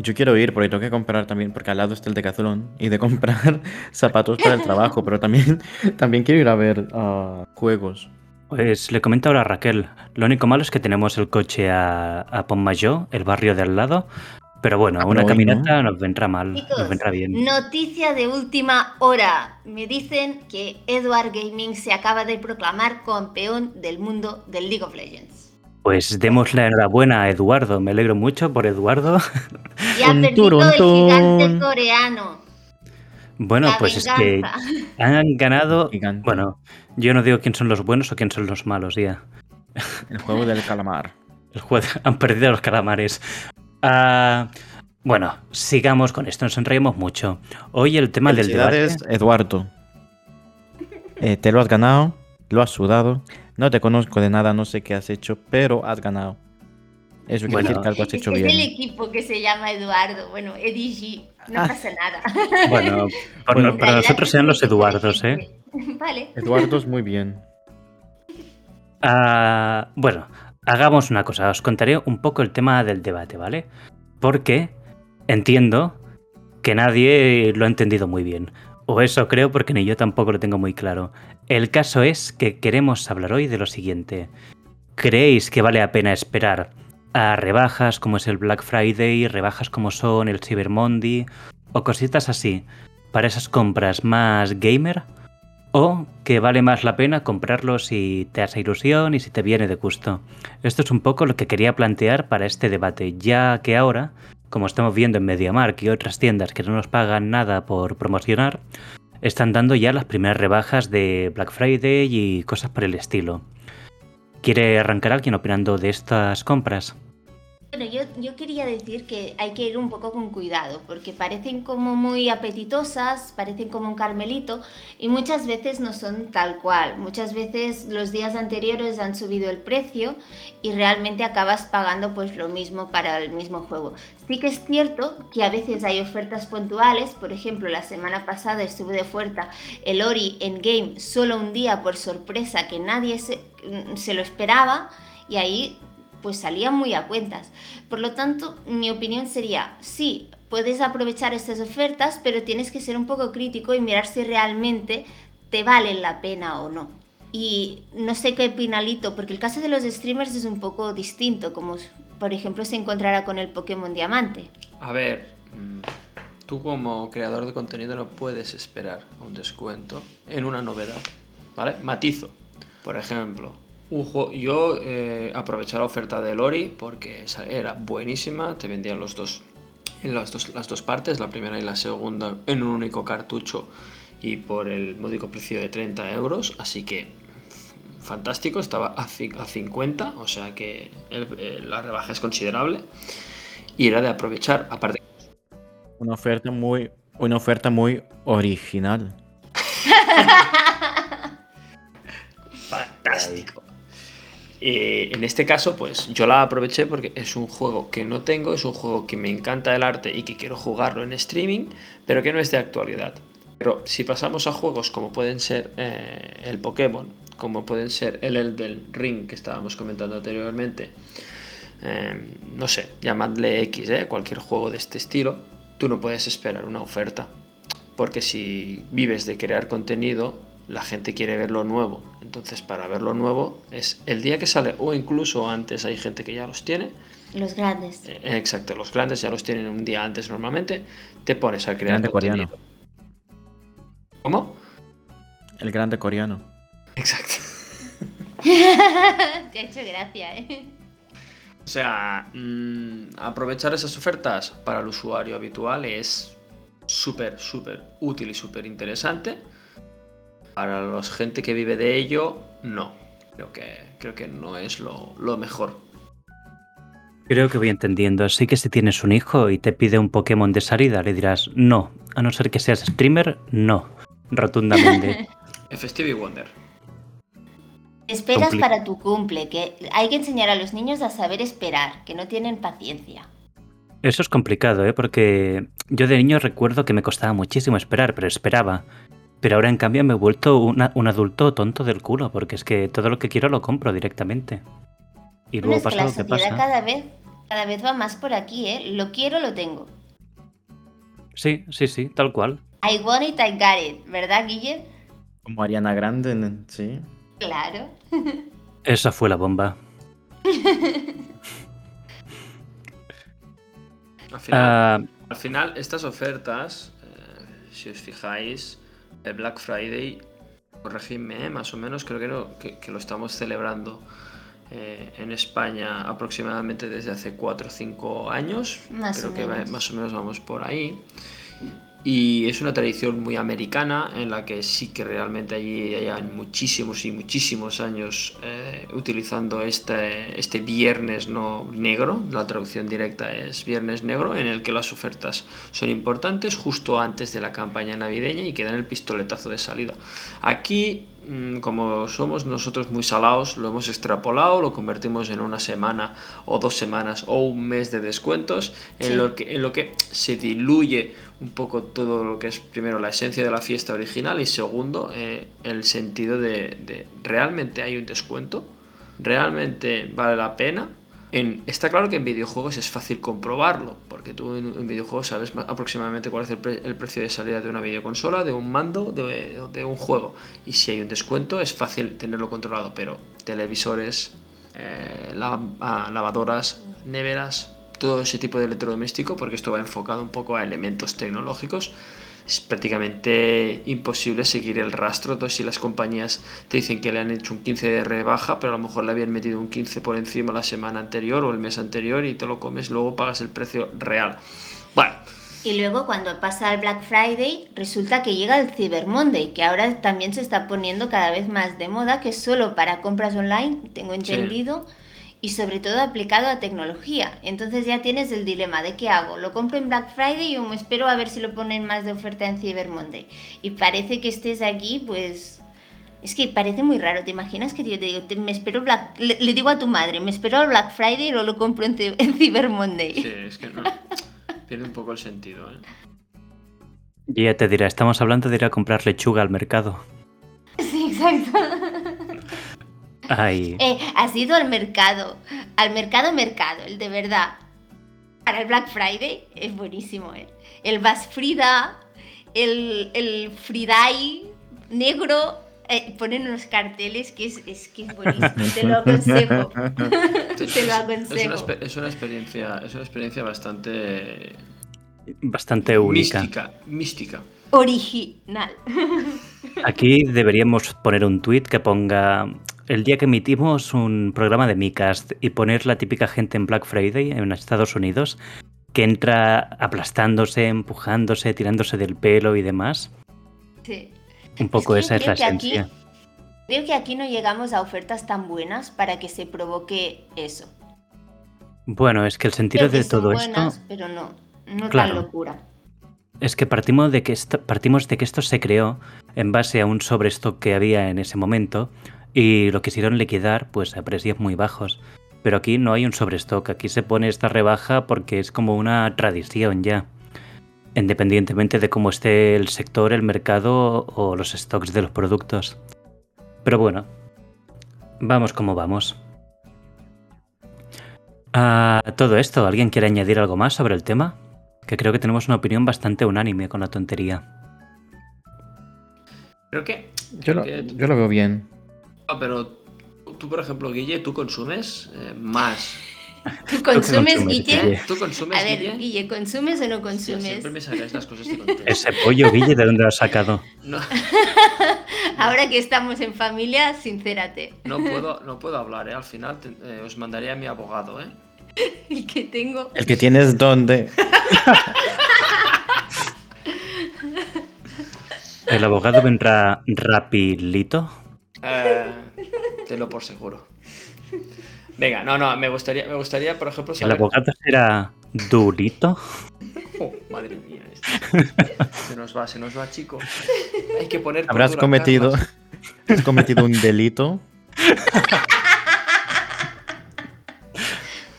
yo, quiero ir porque tengo que comprar también, porque al lado está el Decathlon, y de comprar [laughs] zapatos para el trabajo, pero también, [laughs] también quiero ir a ver ah, juegos. Pues le comento ahora a Raquel. Lo único malo es que tenemos el coche a, a el barrio de al lado. Pero bueno, Ah, una pero hoy no. caminata nos vendrá mal, nos vendrá bien. noticia de última hora. Me dicen que Edward Gaming se acaba de proclamar campeón del mundo del League of Legends. Pues demos la enhorabuena a Eduardo. Me alegro mucho por Eduardo. Y ha Un perdido el gigante coreano. Bueno, La pues es que han ganado. Gigante. Bueno, yo no digo quién son los buenos o quién son los malos, ya. El juego del calamar. El juego han perdido los calamares. Ah, bueno, sigamos con esto, nos enreímos mucho. Hoy el tema del debate. Eduardo. Eh, te lo has ganado, lo has sudado. No te conozco de nada, no sé qué has hecho, pero has ganado. Eso quiere Bueno. decir que algo has Es hecho que es el bien. equipo que se llama Eduardo. Bueno, Eddie G. No Ah. pasa nada. [laughs] Bueno, por- Bueno. para nosotros sean los Eduardos, ¿eh? [laughs] Vale. Eduardo es muy bien. Ah, bueno, hagamos una cosa, os contaré un poco el tema del debate, ¿vale? Porque entiendo que nadie lo ha entendido muy bien. O eso creo porque ni yo tampoco lo tengo muy claro. El caso es que queremos hablar hoy de lo siguiente. ¿Creéis que vale la pena esperar a rebajas como es el Black Friday, rebajas como son el Cyber Monday o cositas así para esas compras más gamer? ¿O que vale más la pena comprarlo si te hace ilusión y si te viene de gusto? Esto es un poco lo que quería plantear para este debate, ya que ahora, como estamos viendo en MediaMarkt y otras tiendas que no nos pagan nada por promocionar, están dando ya las primeras rebajas de Black Friday y cosas por el estilo. ¿Quiere arrancar alguien opinando de estas compras? Bueno, yo, yo quería decir que hay que ir un poco con cuidado, porque parecen como muy apetitosas, parecen como un carmelito, y muchas veces no son tal cual. Muchas veces los días anteriores han subido el precio y realmente acabas pagando pues lo mismo para el mismo juego. Sí que es cierto que a veces hay ofertas puntuales, por ejemplo, la semana pasada estuvo de oferta el Ori en game solo un día por sorpresa que nadie se, se lo esperaba, y ahí pues salían muy a cuentas. Por lo tanto, mi opinión sería, sí, puedes aprovechar estas ofertas, pero tienes que ser un poco crítico y mirar si realmente te valen la pena o no. Y no sé qué opina Lito, porque el caso de los streamers es un poco distinto, como por ejemplo se encontrará con el Pokémon Diamante. A ver, mm, tú como creador de contenido no puedes esperar un descuento en una novedad, ¿vale? Matizo. Por ejemplo, un juego, yo eh, aproveché la oferta de Lori porque era buenísima, te vendían los dos en las dos, las dos partes, la primera y la segunda en un único cartucho y por el módico precio de 30 euros, así que fantástico, estaba a, a 50, o sea que el- el- la rebaja es considerable y era de aprovechar, aparte Una oferta muy, una oferta muy original. [laughs] fantástico. Eh, en este caso, pues yo la aproveché porque es un juego que no tengo, es un juego que me encanta el arte y que quiero jugarlo en streaming, pero que no es de actualidad. Pero si pasamos a juegos como pueden ser eh, el Pokémon, como pueden ser el Elden Ring que estábamos comentando anteriormente, eh, no sé, llamadle X, eh, cualquier juego de este estilo, tú no puedes esperar una oferta. Porque si vives de crear contenido, la gente quiere ver lo nuevo. Entonces, para ver lo nuevo es el día que sale o incluso antes hay gente que ya los tiene. Los grandes. Eh, Exacto, los grandes ya los tienen un día antes normalmente. Te pones a crear Grande contenido. coreano. ¿Cómo? El grande coreano. Exacto. [laughs] Te ha hecho gracia, ¿eh? O sea, mm, aprovechar esas ofertas para el usuario habitual es súper, súper útil y súper interesante. Para la gente que vive de ello, no. Creo que, creo que no es lo, lo mejor. Creo que voy entendiendo. Así que si tienes un hijo y te pide un Pokémon de salida, le dirás no. A no ser que seas streamer, no. Rotundamente. [laughs] Festive Wonder. Esperas para tu cumple, que hay que enseñar a los niños a saber esperar, que no tienen paciencia. Eso es complicado, ¿eh? Porque yo de niño recuerdo que me costaba muchísimo esperar, pero esperaba. Pero ahora en cambio me he vuelto una- un adulto tonto del culo, porque es que todo lo que quiero lo compro directamente. Y Bueno, luego que pasa la lo que sociedad pasa. cada vez, cada vez va más por aquí, ¿eh? Lo quiero, lo tengo. Sí, sí, sí, tal cual. I want it, I got it, ¿verdad, Guille? Como Ariana Grande, sí. Claro. [laughs] Esa fue la bomba. Al final, Ah, al final, estas ofertas, eh, si os fijáis, el Black Friday, corregidme, eh, más o menos, creo que, no- que, que lo estamos celebrando eh, en España aproximadamente desde hace 4 o 5 años. Más creo que menos. más o menos vamos por ahí. Y es una tradición muy americana en la que sí que realmente allí hay muchísimos y muchísimos años eh, utilizando este, este viernes no negro, la traducción directa es viernes negro, en el que las ofertas son importantes justo antes de la campaña navideña y que dan el pistoletazo de salida. Aquí, mm, como somos nosotros muy salados, lo hemos extrapolado, lo convertimos en una semana o dos semanas o un mes de descuentos, en, lo, que, en lo que se diluye un poco todo lo que es primero la esencia de la fiesta original y segundo eh, el sentido de, realmente hay un descuento, realmente vale la pena. En, está claro que en videojuegos es fácil comprobarlo, porque tú en, videojuegos sabes ma- aproximadamente cuál es el, pre- el precio de salida de una videoconsola, de un mando, de, un juego. Y si hay un descuento es fácil tenerlo controlado, pero televisores, eh, ah, lavadoras, neveras, todo ese tipo de electrodoméstico, porque esto va enfocado un poco a elementos tecnológicos, es prácticamente imposible seguir el rastro. Entonces, si las compañías te dicen que le han hecho un 15 de rebaja, pero a lo mejor le habían metido un 15 por encima la semana anterior o el mes anterior y te lo comes, luego pagas el precio real. Bueno, Y luego cuando pasa el Black Friday, resulta que llega el Cyber Monday, que ahora también se está poniendo cada vez más de moda, que es solo para compras online, tengo entendido, y sobre todo aplicado a tecnología. Entonces ya tienes el dilema de qué hago, lo compro en Black Friday o me espero a ver si lo ponen más de oferta en Cyber Monday. Y parece que estés aquí, pues... Es que parece muy raro, ¿te imaginas que yo te digo, te- me espero Black... Le, le digo a tu madre, me espero al Black Friday y lo, lo compro en, en Cyber Monday? sí, es que no, pierde un poco el sentido. ¿eh? y ya te dirá, estamos hablando de ir a comprar lechuga al mercado. Sí, exacto. Ay, Eh, has ido al mercado, al mercado mercado, el de verdad. Para el Black Friday es buenísimo, ¿eh? El Basfrida, el, el Friday negro, eh, ponen unos carteles que es, es que es buenísimo, te lo aconsejo. [laughs] Te lo Es una, aconsejo. es una experiencia, es una experiencia bastante bastante única. mística, mística. Original. [laughs] Aquí deberíamos poner un tweet que ponga el día que emitimos un programa de Micast y poner la típica gente en Black Friday en Estados Unidos que entra aplastándose, empujándose, tirándose del pelo y demás. Sí. Un poco que esa es la que aquí- esencia. Creo que aquí no llegamos a ofertas tan buenas para que se provoque eso. Bueno, es que el sentido que de son todo buenas, esto pero no, no Claro. tan locura. es que partimos de que esto, partimos de que esto se creó en base a un sobrestock que había en ese momento y lo quisieron liquidar pues a precios muy bajos. Pero aquí no hay un sobrestock, aquí se pone esta rebaja porque es como una tradición ya. Independientemente de cómo esté el sector, el mercado o los stocks de los productos. Pero bueno, vamos como vamos. A todo esto, ¿alguien quiere añadir algo más sobre el tema? Que creo que tenemos una opinión bastante unánime con la tontería. Creo que. Yo lo, creo que- yo lo veo bien. Ah, pero tú, por ejemplo, Guille, tú consumes eh, más. ¿Tú consumes, consumes, Guille? ¿Tú consumes, A ver, Guille? Guille, ¿consumes o no Sí, consumes? siempre me sacáis las cosas de [laughs] contexto. Ese pollo, Guille, ¿de dónde lo has sacado? No, [laughs] Ahora que estamos en familia, sincérate. no puedo, no puedo hablar, ¿eh? Al final te- eh, os mandaría a mi abogado, ¿eh? [laughs] El que tengo. El que tienes dónde. ¿El abogado vendrá rapidito? Eh, Tenlo por seguro. Venga, no, no, me gustaría, me gustaría, por ejemplo, ¿El saber... abogado será durito? Oh, madre mía, esto. se nos va, se nos va, chico. Hay que poner. Habrás cometido, has cometido un delito.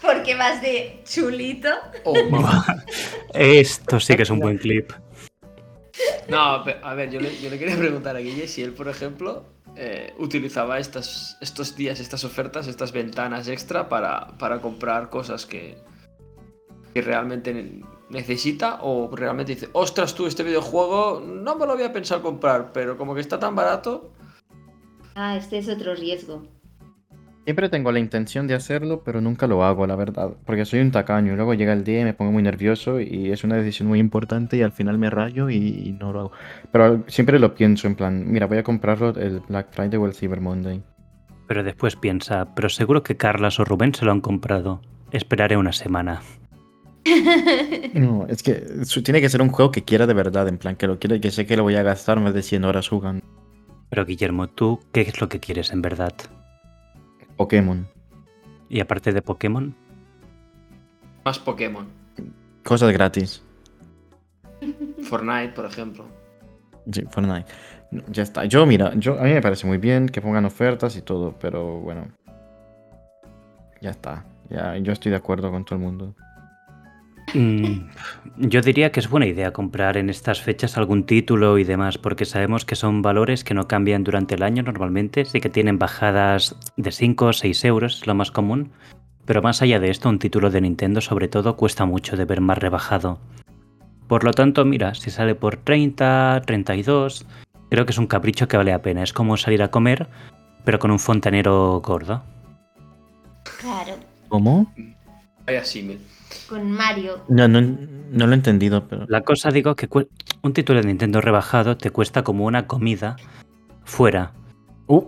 Porque vas de chulito. Oh, [laughs] mamá. Esto sí que es un buen clip. No, a ver, yo le, yo le quería preguntar a Guille si él, por ejemplo, eh, utilizaba estas, estos días, estas ofertas, estas ventanas extra para, para comprar cosas que, que realmente ne- necesita o realmente dice, ostras tú, este videojuego no me lo había pensado comprar, pero como que está tan barato. Ah, este es otro riesgo. Siempre tengo la intención de hacerlo, pero nunca lo hago, la verdad. Porque soy un tacaño. y Luego llega el día y me pongo muy nervioso y es una decisión muy importante y al final me rayo y, y no lo hago. Pero siempre lo pienso en plan, mira, voy a comprarlo el Black Friday o el Cyber Monday. Pero después piensa, pero seguro que Carlas o Rubén se lo han comprado. Esperaré una semana. [laughs] No, es que tiene que ser un juego que quiera de verdad, en plan, que lo quiere, que sé que lo voy a gastar más de 100 horas jugando. Pero Guillermo, ¿tú qué es lo que quieres en verdad? Pokémon. Y aparte de Pokémon, Más Pokémon. Cosas gratis. Fortnite, por ejemplo. Sí, Fortnite. Ya está. Yo, mira, yo, a mí me parece muy bien que pongan ofertas y todo, pero bueno. Ya está. Ya, yo estoy de acuerdo con todo el mundo. Mm, yo diría que es buena idea comprar en estas fechas algún título y demás, porque sabemos que son valores que no cambian durante el año normalmente, sí que tienen bajadas de 5 o 6 euros, es lo más común, pero más allá de esto, un título de Nintendo sobre todo cuesta mucho de ver más rebajado. Por lo tanto, mira, si sale por 30, 32, creo que es un capricho que vale la pena, es como salir a comer, pero con un fontanero gordo. Claro, ¿Cómo? Vaya símil. Con Mario. No, no, no lo he entendido, pero. La cosa digo que un título de Nintendo rebajado te cuesta como una comida fuera Uh,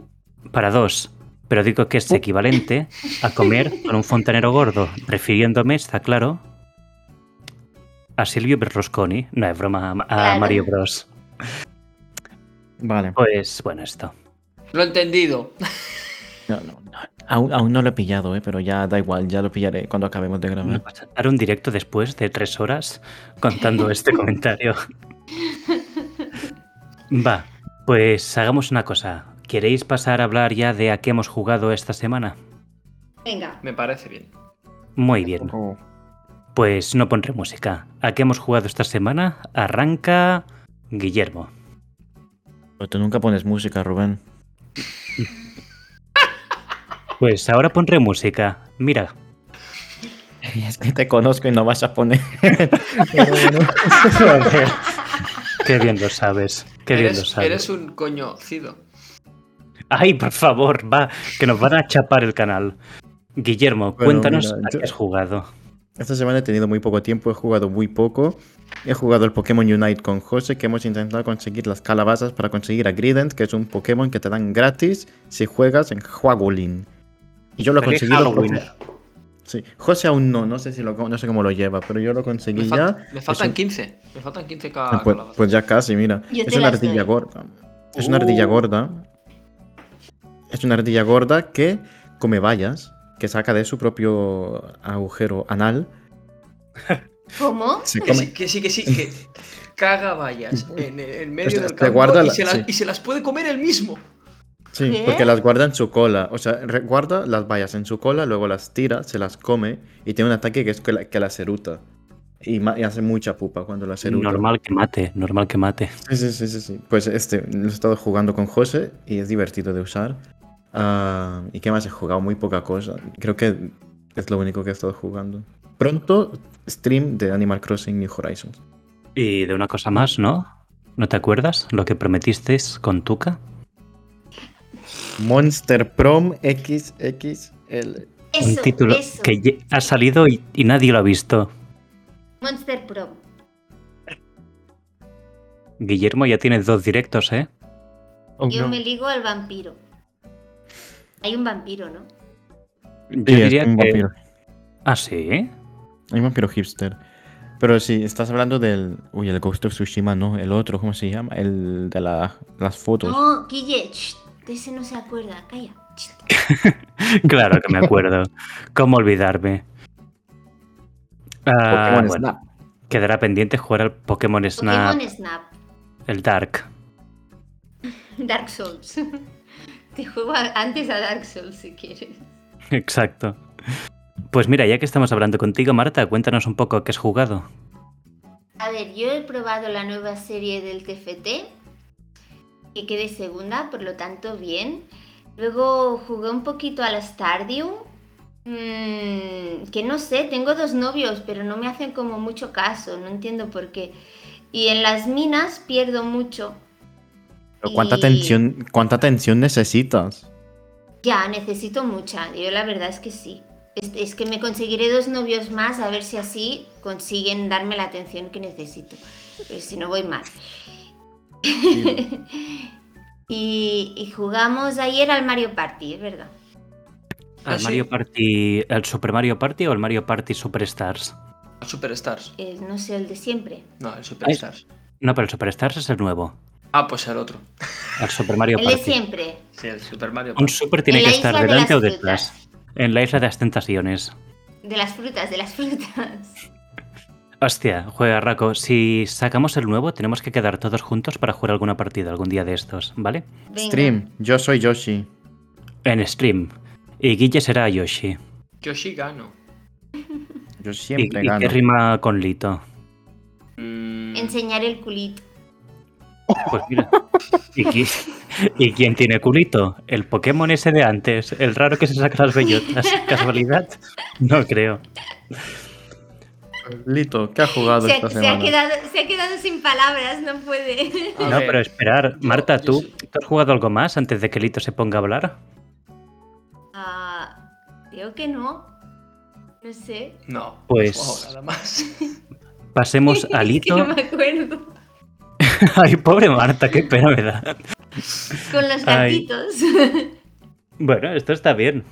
para dos. Pero digo que es equivalente a comer [laughs] con un fontanero gordo, refiriéndome, está claro, a Silvio Berlusconi. No es broma, a- a Claro. Mario Bros. vale. Pues bueno, esto. Lo he entendido. No, no, no. Aún, aún no lo he pillado, ¿eh? pero ya da igual, ya lo pillaré cuando acabemos de grabar. cosa, Haré un directo después de tres horas contando [laughs] este comentario. Va, pues hagamos una cosa. ¿Queréis pasar a hablar ya de a qué hemos jugado esta semana? Venga, Me parece bien. Muy bien. Pues no pondré música. ¿A qué hemos jugado esta semana? Arranca Guillermo. pero tú nunca pones música, Rubén. [laughs] Pues ahora pondré música. Mira, [laughs] Es que te conozco y no vas a poner. [laughs] Pero bueno. [laughs] qué bien lo sabes. Qué bien lo Eres, sabes. eres un coñocido. Ay, por favor, va, que nos van a chapar el canal. Guillermo, Bueno, cuéntanos mira, a yo- qué has jugado. Esta semana he tenido muy poco tiempo, he jugado muy poco. He jugado el Pokémon Unite con José, que hemos intentado conseguir las calabazas para conseguir a Grident, que es un Pokémon que te dan gratis si juegas en Huagulin. Y yo lo. Halloween. porque- Sí, José aún no, no sé si lo, no sé cómo lo lleva, pero yo lo conseguí Me, ya. me faltan un- 15. Me faltan 15 Ah, cada pues, calabaza. pues ya casi, mira. Yo es una ardilla gorda. Es una ardilla Uh. gorda. Es una ardilla gorda que come bayas, que saca de su propio agujero anal. ¿cómo? Se Que come, sí, que sí, que sí, que caga vallas [laughs] en, en medio Te del campo guarda y, la- se las, sí. y se las puede comer él mismo. Sí, ¿Qué? porque las guarda en su cola. O sea, guarda las bayas en su cola, luego las tira, se las come y tiene un ataque que es que la, que la ceruta. Y, y hace mucha pupa cuando la ceruta. Normal que mate, normal que mate. Sí, sí, sí, sí, sí. Pues este, lo he estado jugando con José y es divertido de usar. Ah, ¿Y qué más he jugado? Muy poca cosa. Creo que es lo único que he estado jugando. Pronto, stream de Animal Crossing New Horizons. Y de una cosa más, ¿no? ¿No te acuerdas lo que prometiste con Tuca? Monster Prom XXL. Un Eso, título eso. que ha salido y, y nadie lo ha visto. Monster Pro. Guillermo ya tiene dos directos, ¿eh? Oh, Yo no. me ligo al vampiro. Hay un vampiro, ¿no? Yo Sí, es diría un que... vampiro. Ah, sí. Hay un vampiro hipster. Pero si estás hablando del. Uy, el Ghost of Tsushima, no. El otro, ¿cómo se llama? El de la- las fotos. No, Guille, shh, de ese no se acuerda, calla. [laughs] Claro que me acuerdo. ¿Cómo olvidarme? Ah, Pokémon bueno, Snap. quedará pendiente jugar al Pokémon Snap, Pokémon Snap. el Dark. Dark Souls. [laughs] Te juego a- antes a Dark Souls si quieres. Exacto. Pues mira, ya que estamos hablando contigo, Marta, cuéntanos un poco qué has jugado. A ver, yo he probado la nueva serie del TFT, que quedé segunda, por lo tanto bien. Luego jugué un poquito a la Stardew, mm, que no sé, tengo dos novios, pero no me hacen como mucho caso, no entiendo por qué. Y en las minas pierdo mucho. Pero ¿Cuánta Y- atención, cuánta atención necesitas? Ya, necesito mucha. Yo la verdad es que sí. Es, es que me conseguiré dos novios más a ver si así consiguen darme la atención que necesito. Pero si no voy mal. [laughs] y, y jugamos ayer al Mario Party, es verdad. Ah, ¿El sí. Mario Party, el Super Mario Party o el Mario Party Superstars? El Superstars. Eh, no sé, el de siempre. No, el Superstars. No, pero el Superstars es el nuevo. Ah, pues el otro. El Super Mario El de Party. siempre. Sí, el Super Mario. Un Party. Super tiene En que estar de delante o detrás. En la isla de las tentaciones. De las frutas, de las frutas. [laughs] Hostia, juega Raco. Si sacamos el nuevo, tenemos que quedar todos juntos para jugar alguna partida algún día de estos, ¿vale? Venga. Stream, yo soy Yoshi. En stream. Y Guille será Yoshi. Yoshi gano. Yo ¿Y, siempre y gano. qué rima con Lito? Mm, Enseñar el culito. Pues mira. ¿Y, qui- y quién tiene culito? El Pokémon ese de antes. El raro que se saca las bellotas. [laughs] ¿Casualidad? No creo. Lito, ¿qué ha jugado Se, esta se ha semana? quedado, se ha quedado sin palabras, no puede. a No, ver, pero esperar. Marta, ¿tú, sí. ¿tú has jugado algo más antes de que Lito se ponga a hablar? Ah, creo que no. No sé. No, Pues- nada más. [laughs] Pasemos a [laughs] Es que Lito. no me acuerdo. [laughs] Ay, pobre Marta, qué pena me da. Con los Ay. gatitos. Bueno, esto está bien.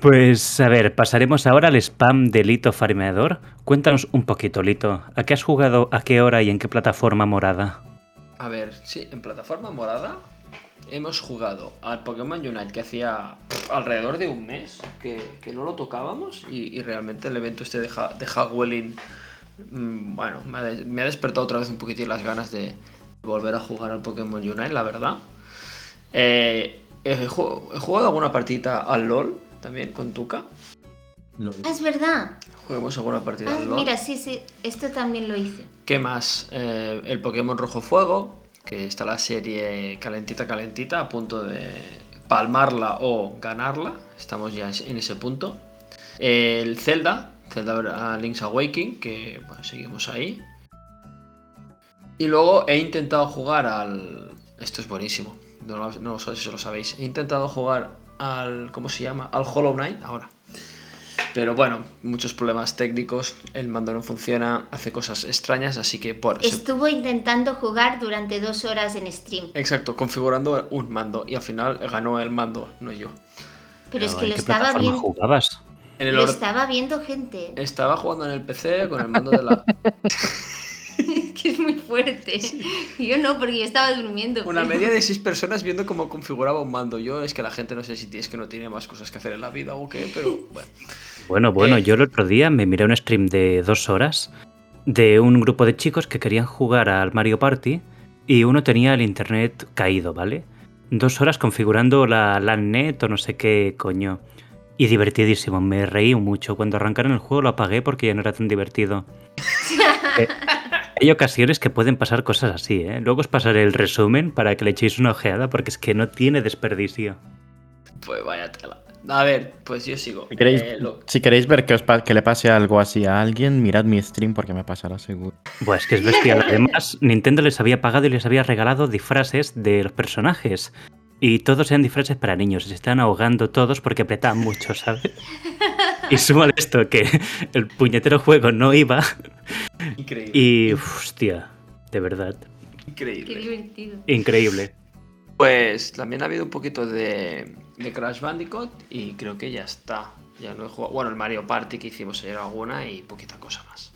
Pues a ver, pasaremos ahora al spam de Lito Farmeador. Cuéntanos un poquito, Lito. ¿A qué has jugado, a qué hora y en qué plataforma morada? A ver, sí, en plataforma morada hemos jugado al Pokémon Unite que hacía alrededor de un mes que, no lo tocábamos y, realmente el evento este de, Ha- de Hagwelling, mm, bueno, me ha, despertado otra vez un poquitín las ganas de volver a jugar al Pokémon Unite, la verdad. Eh, he, he jugado alguna partida al LOL también con Tuca. Ah, es verdad. Juguemos alguna partida Ah, mira, sí, sí. Esto también lo hice. ¿Qué más? Eh, el Pokémon Rojo Fuego, que está la serie calentita, calentita, a punto de palmarla o ganarla. Estamos ya en ese punto. El Zelda, Zelda Link's Awakening, que bueno, seguimos ahí. Y luego he intentado jugar al... Esto es buenísimo, no, lo- no sé si lo sabéis. He intentado jugar al... ¿Cómo se llama? Al Hollow Knight ahora. Pero bueno, muchos problemas técnicos, el mando no funciona, hace cosas extrañas, así que por... se- Estuvo intentando jugar durante dos horas en stream. Exacto, configurando un mando y al final ganó el mando, no yo. Pero es que ¿en lo estaba viendo. jugabas? En el Lo or- estaba viendo gente. Estaba jugando en el PC con el mando de la... [laughs] que es muy fuerte. Yo no, porque yo estaba durmiendo. Una pero- media de seis personas viendo cómo configuraba un mando. Yo es que la gente no sé si es que no tiene más cosas que hacer en la vida o qué, pero bueno. Bueno, bueno, Eh. yo el otro día me miré un stream de dos horas de un grupo de chicos que querían jugar al Mario Party y uno tenía el internet caído, ¿vale? Dos horas configurando la LANnet o no sé qué coño. Y divertidísimo, me reí mucho. Cuando arrancaron el juego lo apagué porque ya no era tan divertido. [laughs] Eh, hay ocasiones que pueden pasar cosas así, ¿eh? Luego os pasaré el resumen para que le echéis una ojeada porque es que no tiene desperdicio. Pues vaya tela. A ver, pues yo sigo. Si queréis, Eh, lo- si queréis ver que, os que le pase algo así a alguien, mirad mi stream porque me pasará seguro. Pues que es bestial. [laughs] Además, Nintendo les había pagado y les había regalado disfraces de los personajes. Y todos eran disfraces para niños. y Se estaban ahogando todos porque apretaban mucho, ¿sabes? [laughs] Y súmale esto, que el puñetero juego no iba. Increíble. Y, hostia, de verdad, Qué Increíble. divertido. increíble. Pues también ha habido un poquito de, de Crash Bandicoot y creo que ya está. Ya no he jugado. Bueno, el Mario Party que hicimos ayer alguna y poquita cosa más.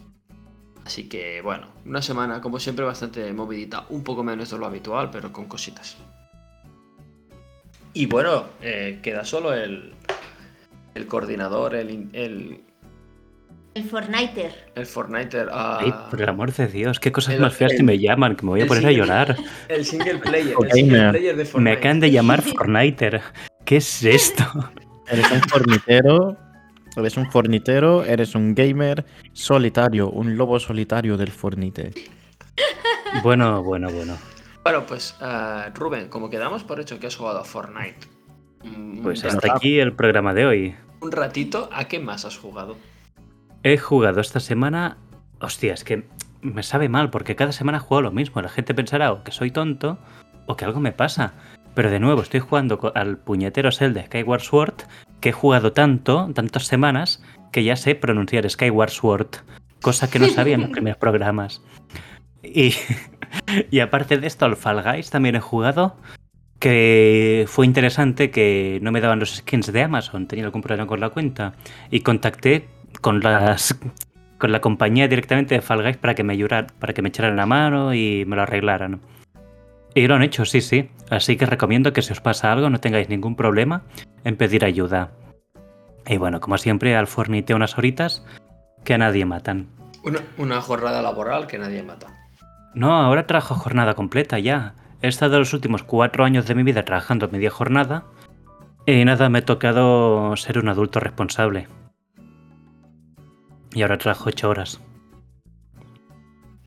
Así que bueno, una semana como siempre bastante movidita, un poco menos de lo habitual, pero con cositas. Y bueno, eh, queda solo el, el coordinador, el, in- el, El Fortniter. el Fortniter, ah, Ay, por el amor de Dios, qué cosas El- más feas que el- me llaman, que me voy a el poner a llorar. [laughs] el single player, el Gamer. single player de Me Fortnite. acaban de llamar Fortniter. ¿Qué es [laughs] esto? Eres un fornitero, eres un fornitero, eres un gamer solitario, un lobo solitario del fornite. Bueno, bueno, bueno. Bueno, pues eh, Rubén, como quedamos por hecho que has jugado a Fortnite, mm, Pues hasta aquí el programa de hoy. un ratito, ¿a qué más has jugado? He jugado esta semana. Hostia, es que me sabe mal porque cada semana juego lo mismo. La gente pensará o que soy tonto o que algo me pasa. Pero de nuevo, estoy jugando al puñetero Zelda Skyward Sword, que he jugado tanto, tantas semanas, que ya sé pronunciar Skyward Sword, cosa que no sabía en los [laughs] primeros programas. Y, [laughs] y aparte de esto, al Fall Guys también he jugado, que fue interesante que no me daban los skins de Amazon, tenía algún problema con la cuenta, y contacté con las con la compañía directamente de Fall Guys para que me ayudaran, para que me echaran la mano y me lo arreglaran. Y lo han hecho, sí, sí. Así que recomiendo que si os pasa algo no tengáis ningún problema en pedir ayuda. Y bueno, como siempre, al fornite unas horitas que a nadie matan. Una, una jornada laboral que nadie mata. No, ahora trabajo jornada completa ya. He estado los últimos cuatro años de mi vida trabajando media jornada. Y nada, me ha tocado ser un adulto responsable. Y ahora trabajo ocho horas.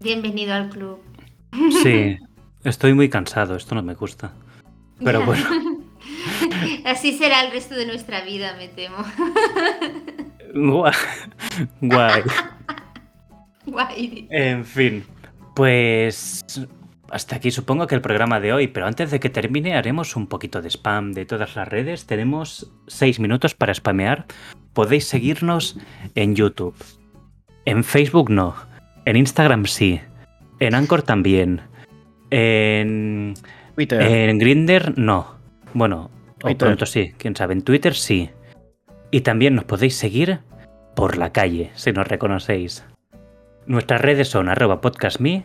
Bienvenido al club. Sí, [laughs] estoy muy cansado, esto no me gusta. Pero bueno, [laughs] Así será el resto de nuestra vida, me temo. [laughs] gua- guay. Guay. En fin, pues hasta aquí supongo que el programa de hoy, pero antes de que termine haremos un poquito de spam de todas las redes. Tenemos seis minutos para spamear. Podéis seguirnos en YouTube. En Facebook no. En Instagram sí. En Anchor también. En, Twitter. en Grinder no. Bueno, o pronto sí, quién sabe. En Twitter sí. Y también nos podéis seguir por la calle, si nos reconocéis. Nuestras redes son arroba podcastme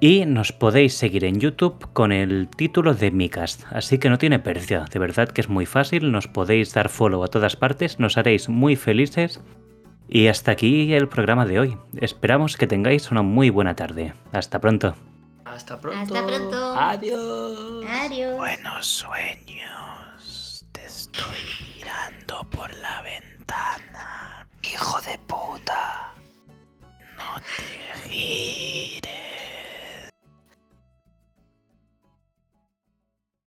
y nos podéis seguir en YouTube con el título de Micast. Así que no tiene pérdida, de verdad que es muy fácil, nos podéis dar follow a todas partes, nos haréis muy felices. Y hasta aquí el programa de hoy. Esperamos que tengáis una muy buena tarde. Hasta pronto. Hasta pronto. Hasta pronto. Adiós. Adiós. Buenos sueños. Te estoy mirando por la ventana. Hijo de puta. No te gires.